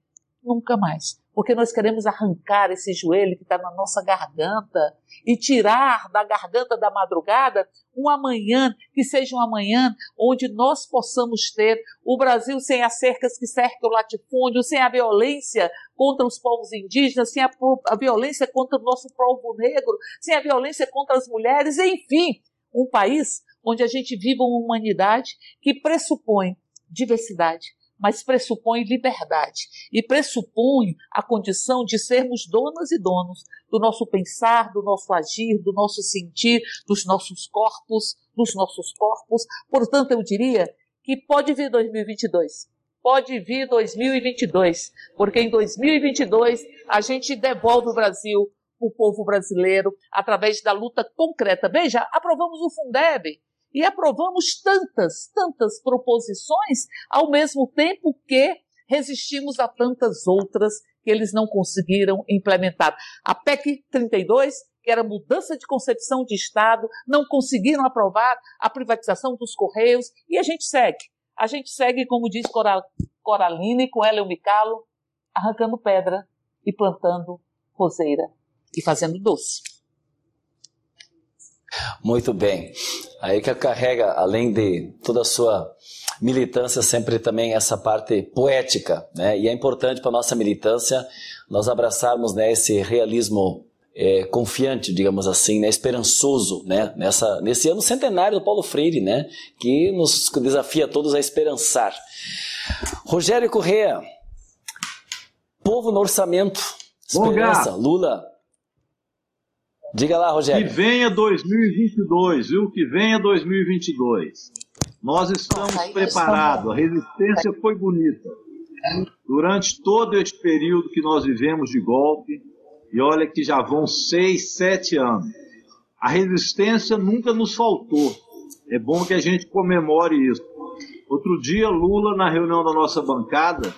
Nunca mais. Porque nós queremos arrancar esse joelho que está na nossa garganta e tirar da garganta da madrugada um amanhã que seja um amanhã onde nós possamos ter o Brasil sem as cercas que cercam o latifúndio, sem a violência contra os povos indígenas, sem a, a violência contra o nosso povo negro, sem a violência contra as mulheres, enfim, um país onde a gente viva uma humanidade que pressupõe diversidade, mas pressupõe liberdade e pressupõe a condição de sermos donas e donos do nosso pensar, do nosso agir, do nosso sentir, dos nossos corpos, dos nossos corpos. Portanto, eu diria que pode vir 2022. Pode vir 2022, porque em 2022 a gente devolve o Brasil o povo brasileiro através da luta concreta. Veja, aprovamos o Fundeb, e aprovamos tantas, tantas proposições, ao mesmo tempo que resistimos a tantas outras que eles não conseguiram implementar. A PEC 32, que era mudança de concepção de Estado, não conseguiram aprovar a privatização dos Correios e a gente segue. A gente segue, como diz Coral, Coraline, com ela eu me calo, arrancando pedra e plantando roseira e fazendo doce. Muito bem. Aí que carrega, além de toda a sua militância, sempre também essa parte poética, né? E é importante para a nossa militância nós abraçarmos né, esse realismo é, confiante, digamos assim, né, esperançoso, né, nessa, nesse ano centenário do Paulo Freire, né, que nos desafia a todos a esperançar. Rogério Correa, povo no orçamento, esperança, Lula, Diga lá, Rogério. Que venha 2022, viu? Que venha 2022. Nós estamos preparados, a resistência foi bonita. Durante todo este período que nós vivemos de golpe, e olha que já vão seis, sete anos, a resistência nunca nos faltou. É bom que a gente comemore isso. Outro dia, Lula, na reunião da nossa bancada,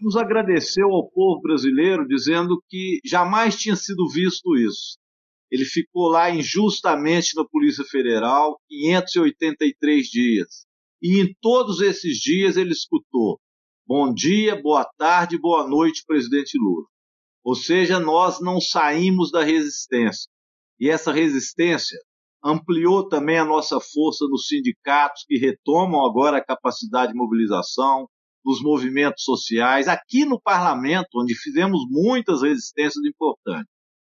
nos agradeceu ao povo brasileiro, dizendo que jamais tinha sido visto isso. Ele ficou lá injustamente na Polícia Federal 583 dias. E em todos esses dias ele escutou: Bom dia, boa tarde, boa noite, presidente Lula. Ou seja, nós não saímos da resistência. E essa resistência ampliou também a nossa força nos sindicatos, que retomam agora a capacidade de mobilização, nos movimentos sociais, aqui no parlamento, onde fizemos muitas resistências importantes.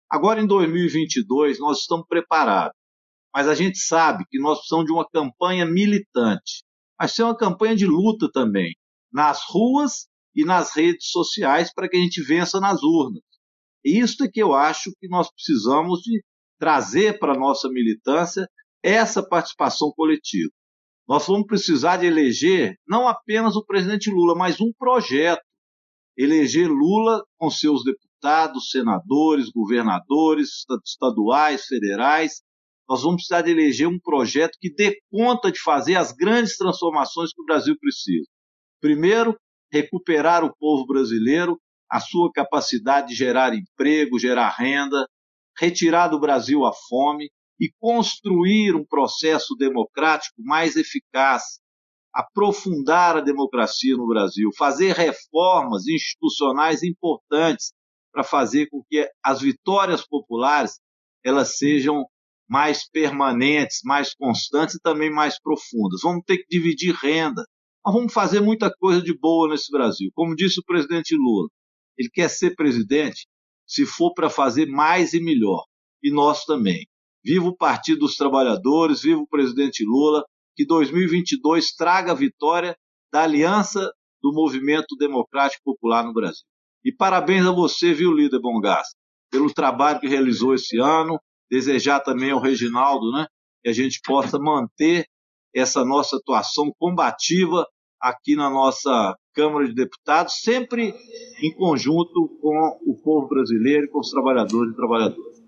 Agora, em 2022, nós estamos preparados, mas a gente sabe que nós precisamos de uma campanha militante, mas ser uma campanha de luta também, nas ruas e nas redes sociais, para que a gente vença nas urnas. Isso é que eu acho que nós precisamos de trazer para a nossa militância essa participação coletiva. Nós vamos precisar de eleger não apenas o presidente Lula, mas um projeto. Eleger Lula com seus deputados deputados, senadores, governadores estaduais, federais. Nós vamos precisar de eleger um projeto que dê conta de fazer as grandes transformações que o Brasil precisa. Primeiro, recuperar o povo brasileiro, a sua capacidade de gerar emprego, gerar renda, retirar do Brasil a fome e construir um processo democrático mais eficaz, aprofundar a democracia no Brasil, fazer reformas institucionais importantes para fazer com que as vitórias populares elas sejam mais permanentes, mais constantes e também mais profundas. Vamos ter que dividir renda. Nós vamos fazer muita coisa de boa nesse Brasil. Como disse o presidente Lula, ele quer ser presidente se for para fazer mais e melhor. E nós também. Viva o Partido dos Trabalhadores, viva o presidente Lula, que 2022 traga a vitória da aliança do movimento democrático popular no Brasil. E parabéns a você, viu, líder Bom Gás, pelo trabalho que realizou esse ano. Desejar também ao Reginaldo, né, que a gente possa manter essa nossa atuação combativa aqui na nossa Câmara de Deputados, sempre em conjunto com o povo brasileiro, com os trabalhadores e trabalhadoras.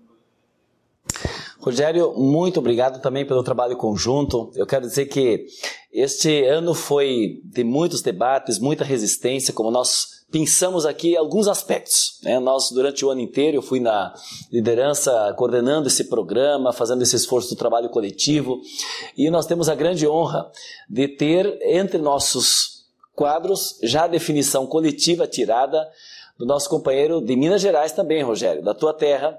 Rogério, muito obrigado também pelo trabalho conjunto. Eu quero dizer que este ano foi de muitos debates, muita resistência, como nós pensamos aqui alguns aspectos. Né? Nós, durante o ano inteiro, eu fui na liderança coordenando esse programa, fazendo esse esforço do trabalho coletivo, e nós temos a grande honra de ter entre nossos quadros já a definição coletiva tirada do nosso companheiro de Minas Gerais também, Rogério, da tua terra,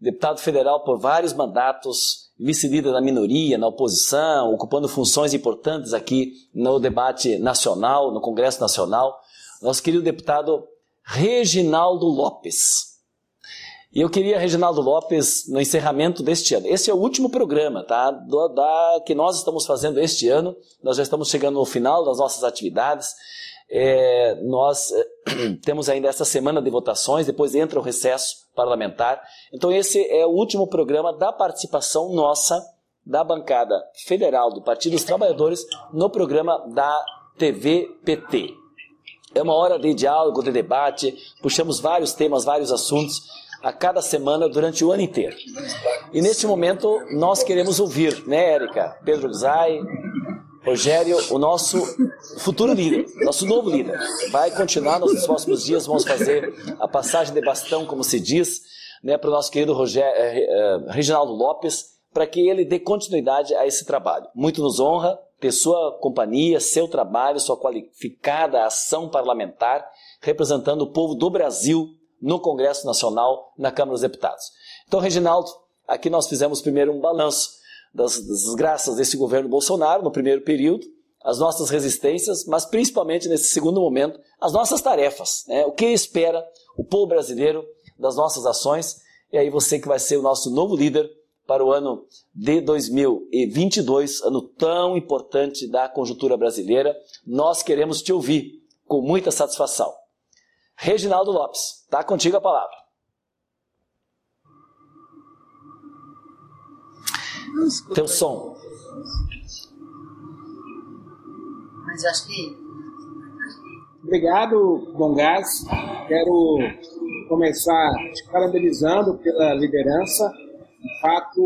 deputado federal por vários mandatos, vice-líder na minoria, na oposição, ocupando funções importantes aqui no debate nacional, no Congresso Nacional, nosso querido deputado Reginaldo Lopes. E eu queria, Reginaldo Lopes, no encerramento deste ano. Esse é o último programa, tá? Do, da, que nós estamos fazendo este ano. Nós já estamos chegando no final das nossas atividades. É, nós temos ainda essa semana de votações, depois entra o recesso parlamentar. Então, esse é o último programa da participação nossa, da bancada federal do Partido dos Trabalhadores, no programa da TV PT. É uma hora de diálogo, de debate, puxamos vários temas, vários assuntos a cada semana durante o ano inteiro. E neste momento nós queremos ouvir, né, Érica? Pedro Zay, Rogério, o nosso futuro líder, nosso novo líder, vai continuar nos próximos dias. Vamos fazer a passagem de bastão, como se diz, né, para o nosso querido Rogério, eh, eh, Reginaldo Lopes, para que ele dê continuidade a esse trabalho. Muito nos honra ter sua companhia, seu trabalho, sua qualificada ação parlamentar, representando o povo do Brasil no Congresso Nacional, na Câmara dos Deputados. Então, Reginaldo, aqui nós fizemos primeiro um balanço das desgraças desse governo Bolsonaro no primeiro período, as nossas resistências, mas principalmente nesse segundo momento, as nossas tarefas. Né? O que espera o povo brasileiro das nossas ações. E aí você que vai ser o nosso novo líder para o ano de 2022, ano tão importante da conjuntura brasileira, nós queremos te ouvir com muita satisfação. Reginaldo Lopes, está contigo a palavra. Teu som. Mas acho que. Obrigado, Gás. Quero começar te parabenizando pela liderança. De fato,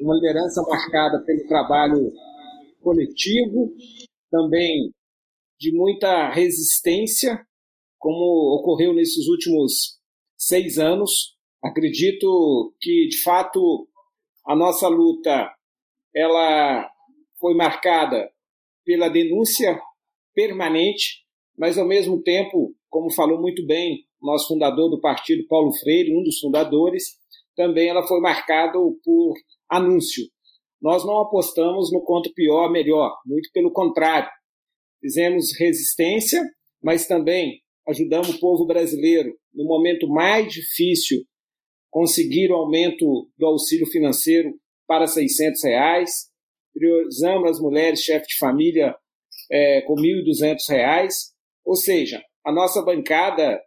uma liderança marcada pelo trabalho coletivo, também de muita resistência, como ocorreu nesses últimos seis anos. Acredito que, de fato, a nossa luta ela foi marcada pela denúncia permanente, mas ao mesmo tempo, como falou muito bem nosso fundador do partido, Paulo Freire, um dos fundadores, também ela foi marcada por anúncio. Nós não apostamos no quanto pior, melhor, muito pelo contrário. Fizemos resistência, mas também ajudamos o povo brasileiro no momento mais difícil conseguir o aumento do auxílio financeiro para 600 reais, priorizamos as mulheres chefes de família é, com 1.200 reais, ou seja, a nossa bancada,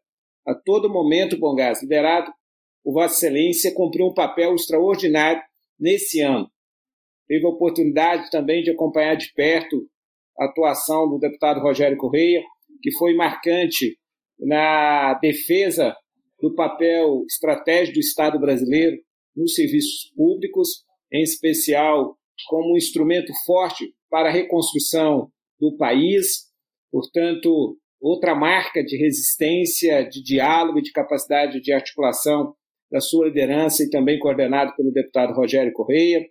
a todo momento, Bom Gás, liderado Vossa Excelência, cumpriu um papel extraordinário nesse ano. Teve a oportunidade também de acompanhar de perto a atuação do deputado Rogério Correia, que foi marcante na defesa do papel estratégico do Estado brasileiro nos serviços públicos, em especial como um instrumento forte para a reconstrução do país. Portanto, outra marca de resistência, de diálogo e de capacidade de articulação da sua liderança e também coordenado pelo deputado Rogério Correia.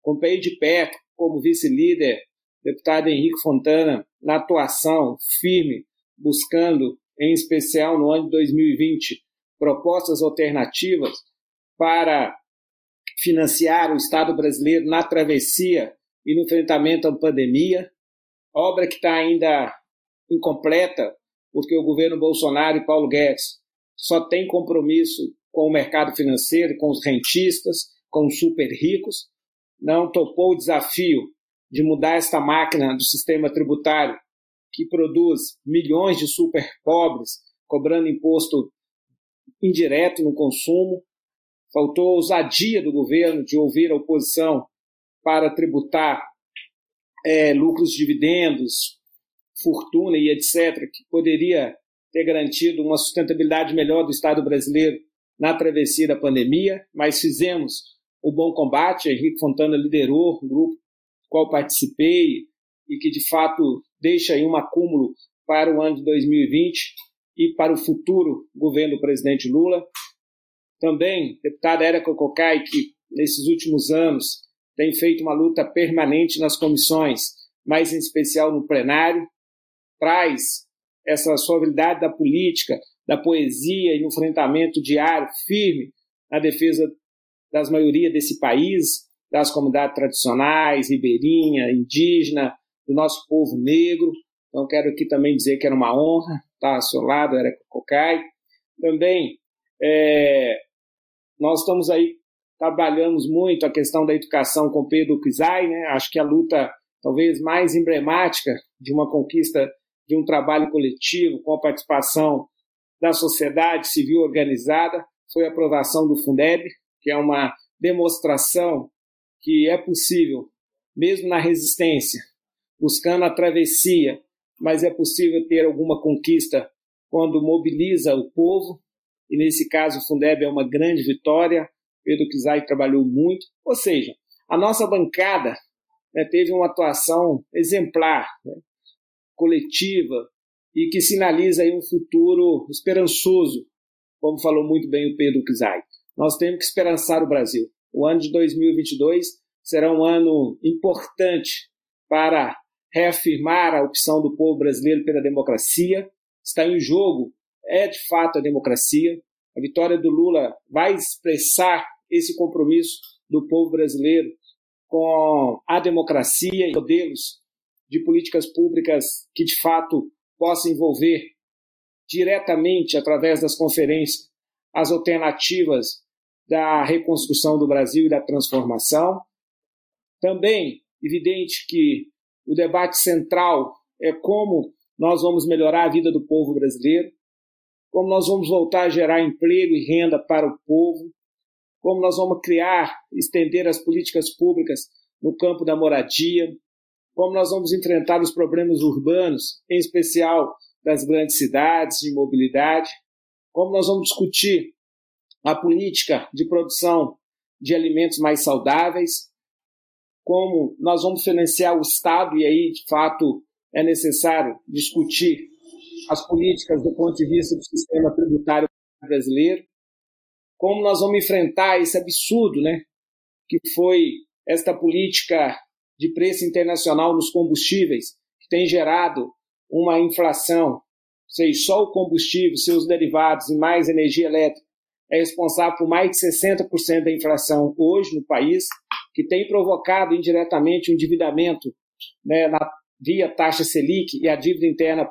Acompanhei de perto, como vice-líder, deputado Henrique Fontana, na atuação firme, buscando, em especial no ano de 2020, propostas alternativas para financiar o Estado brasileiro na travessia e no enfrentamento à pandemia, obra que está ainda incompleta, porque o governo Bolsonaro e Paulo Guedes só tem compromisso com o mercado financeiro, com os rentistas, com os super ricos, não topou o desafio de mudar esta máquina do sistema tributário que produz milhões de super pobres cobrando imposto indireto no consumo. Faltou ousadia do governo de ouvir a oposição para tributar é, lucros dividendos, fortuna e etc., que poderia ter garantido uma sustentabilidade melhor do Estado brasileiro na travessia da pandemia, mas fizemos o bom combate. Henrique Fontana liderou um grupo do qual participei e que, de fato, deixa aí um acúmulo para o ano de 2020 e para o futuro governo do presidente Lula. Também, deputada Érica Cocai, que nesses últimos anos tem feito uma luta permanente nas comissões, mas em especial no plenário, traz essa suavidade da política, da poesia e no enfrentamento diário firme na defesa das maioria desse país, das comunidades tradicionais, ribeirinha, indígena, do nosso povo negro. Então, quero aqui também dizer que era uma honra estar ao seu lado, Era Cocai. Também, é, nós estamos aí, trabalhamos muito a questão da educação com Pedro Kizai, né? acho que a luta talvez mais emblemática de uma conquista de um trabalho coletivo com a participação da sociedade civil organizada foi a aprovação do Fundeb, que é uma demonstração que é possível, mesmo na resistência, buscando a travessia, mas é possível ter alguma conquista quando mobiliza o povo, e nesse caso o Fundeb é uma grande vitória, Pedro Kizai trabalhou muito, ou seja, a nossa bancada né, teve uma atuação exemplar, né, coletiva, e que sinaliza aí um futuro esperançoso, como falou muito bem o Pedro Kizai. Nós temos que esperançar o Brasil. O ano de 2022 será um ano importante para reafirmar a opção do povo brasileiro pela democracia. Está em jogo, é de fato a democracia. A vitória do Lula vai expressar esse compromisso do povo brasileiro com a democracia e modelos de políticas públicas que de fato possam envolver diretamente através das conferências as alternativas da reconstrução do Brasil e da transformação. Também evidente que o debate central é como nós vamos melhorar a vida do povo brasileiro, como nós vamos voltar a gerar emprego e renda para o povo, como nós vamos criar, estender as políticas públicas no campo da moradia, como nós vamos enfrentar os problemas urbanos, em especial das grandes cidades de mobilidade, como nós vamos discutir a política de produção de alimentos mais saudáveis, como nós vamos financiar o Estado, e aí, de fato, é necessário discutir as políticas do ponto de vista do sistema tributário brasileiro, como nós vamos enfrentar esse absurdo, né, que foi esta política de preço internacional nos combustíveis, que tem gerado uma inflação, seja, só o combustível, seus derivados e mais energia elétrica é responsável por mais de 60% da inflação hoje no país, que tem provocado indiretamente o endividamento né, na, via taxa Selic e a dívida interna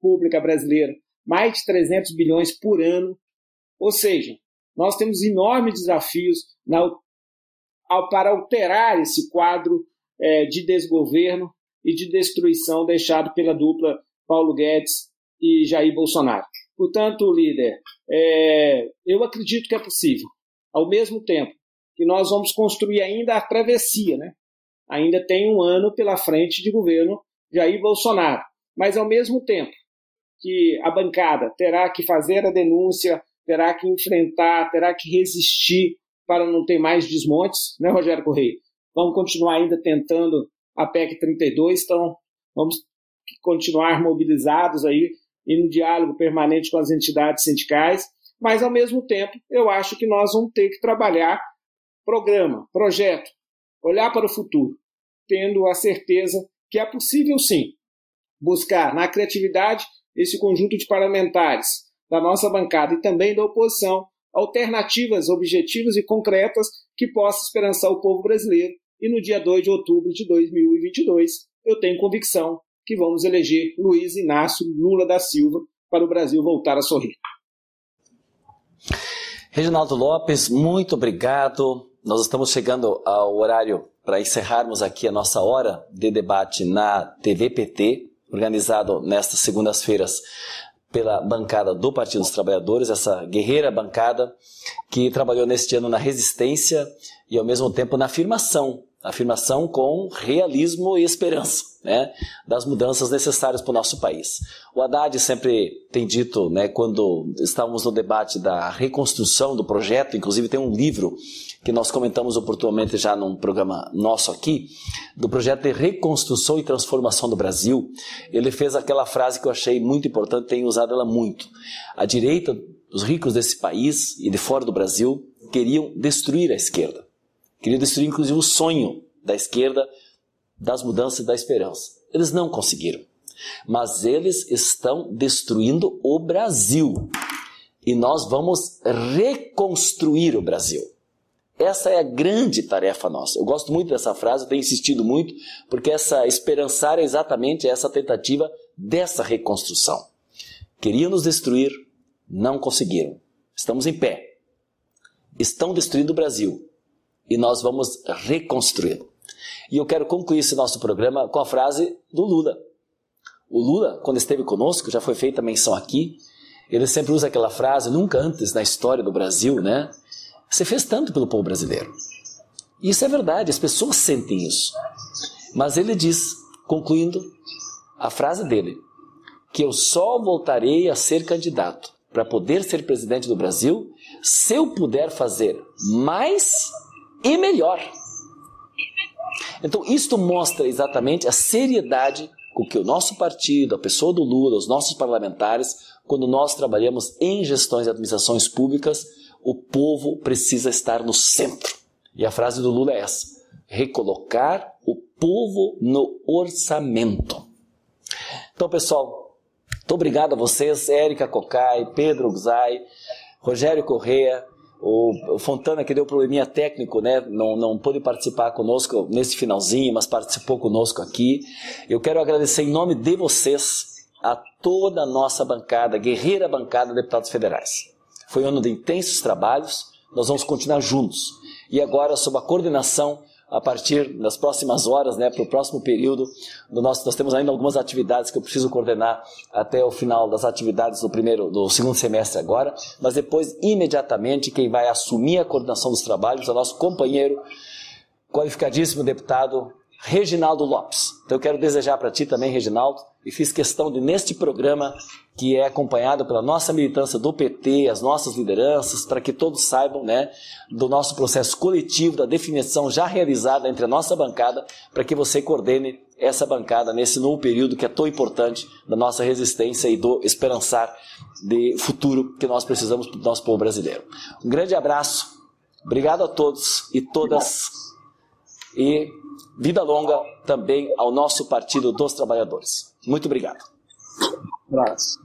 pública brasileira, mais de 300 bilhões por ano. Ou seja, nós temos enormes desafios na, ao, para alterar esse quadro é, de desgoverno e de destruição deixado pela dupla Paulo Guedes e Jair Bolsonaro. Portanto, líder, é, eu acredito que é possível. Ao mesmo tempo que nós vamos construir ainda a travessia, né? Ainda tem um ano pela frente de governo Jair Bolsonaro. Mas ao mesmo tempo que a bancada terá que fazer a denúncia, terá que enfrentar, terá que resistir para não ter mais desmontes, né, Rogério Correia? Vamos continuar ainda tentando a PEC 32, então vamos continuar mobilizados aí e no diálogo permanente com as entidades sindicais, mas ao mesmo tempo eu acho que nós vamos ter que trabalhar programa, projeto, olhar para o futuro, tendo a certeza que é possível sim buscar na criatividade esse conjunto de parlamentares da nossa bancada e também da oposição alternativas objetivas e concretas que possam esperançar o povo brasileiro. E no dia 2 de outubro de 2022, eu tenho convicção que vamos eleger Luiz Inácio Lula da Silva para o Brasil voltar a sorrir. Reginaldo Lopes, muito obrigado. Nós estamos chegando ao horário para encerrarmos aqui a nossa hora de debate na TVPT, organizado nestas segundas-feiras pela bancada do Partido dos Trabalhadores, essa guerreira bancada que trabalhou neste ano na resistência e ao mesmo tempo na afirmação afirmação com realismo e esperança, né, das mudanças necessárias para o nosso país. O Haddad sempre tem dito, né, quando estávamos no debate da reconstrução do projeto, inclusive tem um livro que nós comentamos oportunamente já num programa nosso aqui, do projeto de reconstrução e transformação do Brasil, ele fez aquela frase que eu achei muito importante, tenho usado ela muito. A direita, os ricos desse país e de fora do Brasil, queriam destruir a esquerda. Queria destruir, inclusive, o sonho da esquerda das mudanças e da esperança. Eles não conseguiram. Mas eles estão destruindo o Brasil. E nós vamos reconstruir o Brasil. Essa é a grande tarefa nossa. Eu gosto muito dessa frase, eu tenho insistido muito, porque essa esperançar é exatamente essa tentativa dessa reconstrução. Queriam nos destruir, não conseguiram. Estamos em pé. Estão destruindo o Brasil e nós vamos reconstruí-lo. E eu quero concluir esse nosso programa com a frase do Lula. O Lula, quando esteve conosco, já foi feita menção aqui, ele sempre usa aquela frase, nunca antes na história do Brasil, né? Você fez tanto pelo povo brasileiro. Isso é verdade, as pessoas sentem isso. Mas ele diz, concluindo a frase dele, que eu só voltarei a ser candidato para poder ser presidente do Brasil se eu puder fazer mais e melhor. Então, isto mostra exatamente a seriedade com que o nosso partido, a pessoa do Lula, os nossos parlamentares, quando nós trabalhamos em gestões e administrações públicas, o povo precisa estar no centro. E a frase do Lula é essa: recolocar o povo no orçamento. Então, pessoal, muito obrigado a vocês, Érica Cocai, Pedro Gzai, Rogério Correa, o Fontana, que deu probleminha técnico, né? Não, não pôde participar conosco nesse finalzinho, mas participou conosco aqui. Eu quero agradecer em nome de vocês a toda a nossa bancada, guerreira bancada de deputados federais. Foi um ano de intensos trabalhos, nós vamos continuar juntos. E agora, sob a coordenação a partir das próximas horas, né, para o próximo período do nosso, nós temos ainda algumas atividades que eu preciso coordenar até o final das atividades do primeiro, do segundo semestre agora, mas depois imediatamente quem vai assumir a coordenação dos trabalhos é o nosso companheiro qualificadíssimo deputado Reginaldo Lopes. Então eu quero desejar para ti também, Reginaldo, e fiz questão de, neste programa, que é acompanhado pela nossa militância do PT, as nossas lideranças, para que todos saibam né, do nosso processo coletivo, da definição já realizada entre a nossa bancada, para que você coordene essa bancada nesse novo período que é tão importante da nossa resistência e do esperançar de futuro que nós precisamos para o nosso povo brasileiro. Um grande abraço, obrigado a todos e todas, e vida longa também ao nosso Partido dos Trabalhadores. Muito obrigado. Um abraço.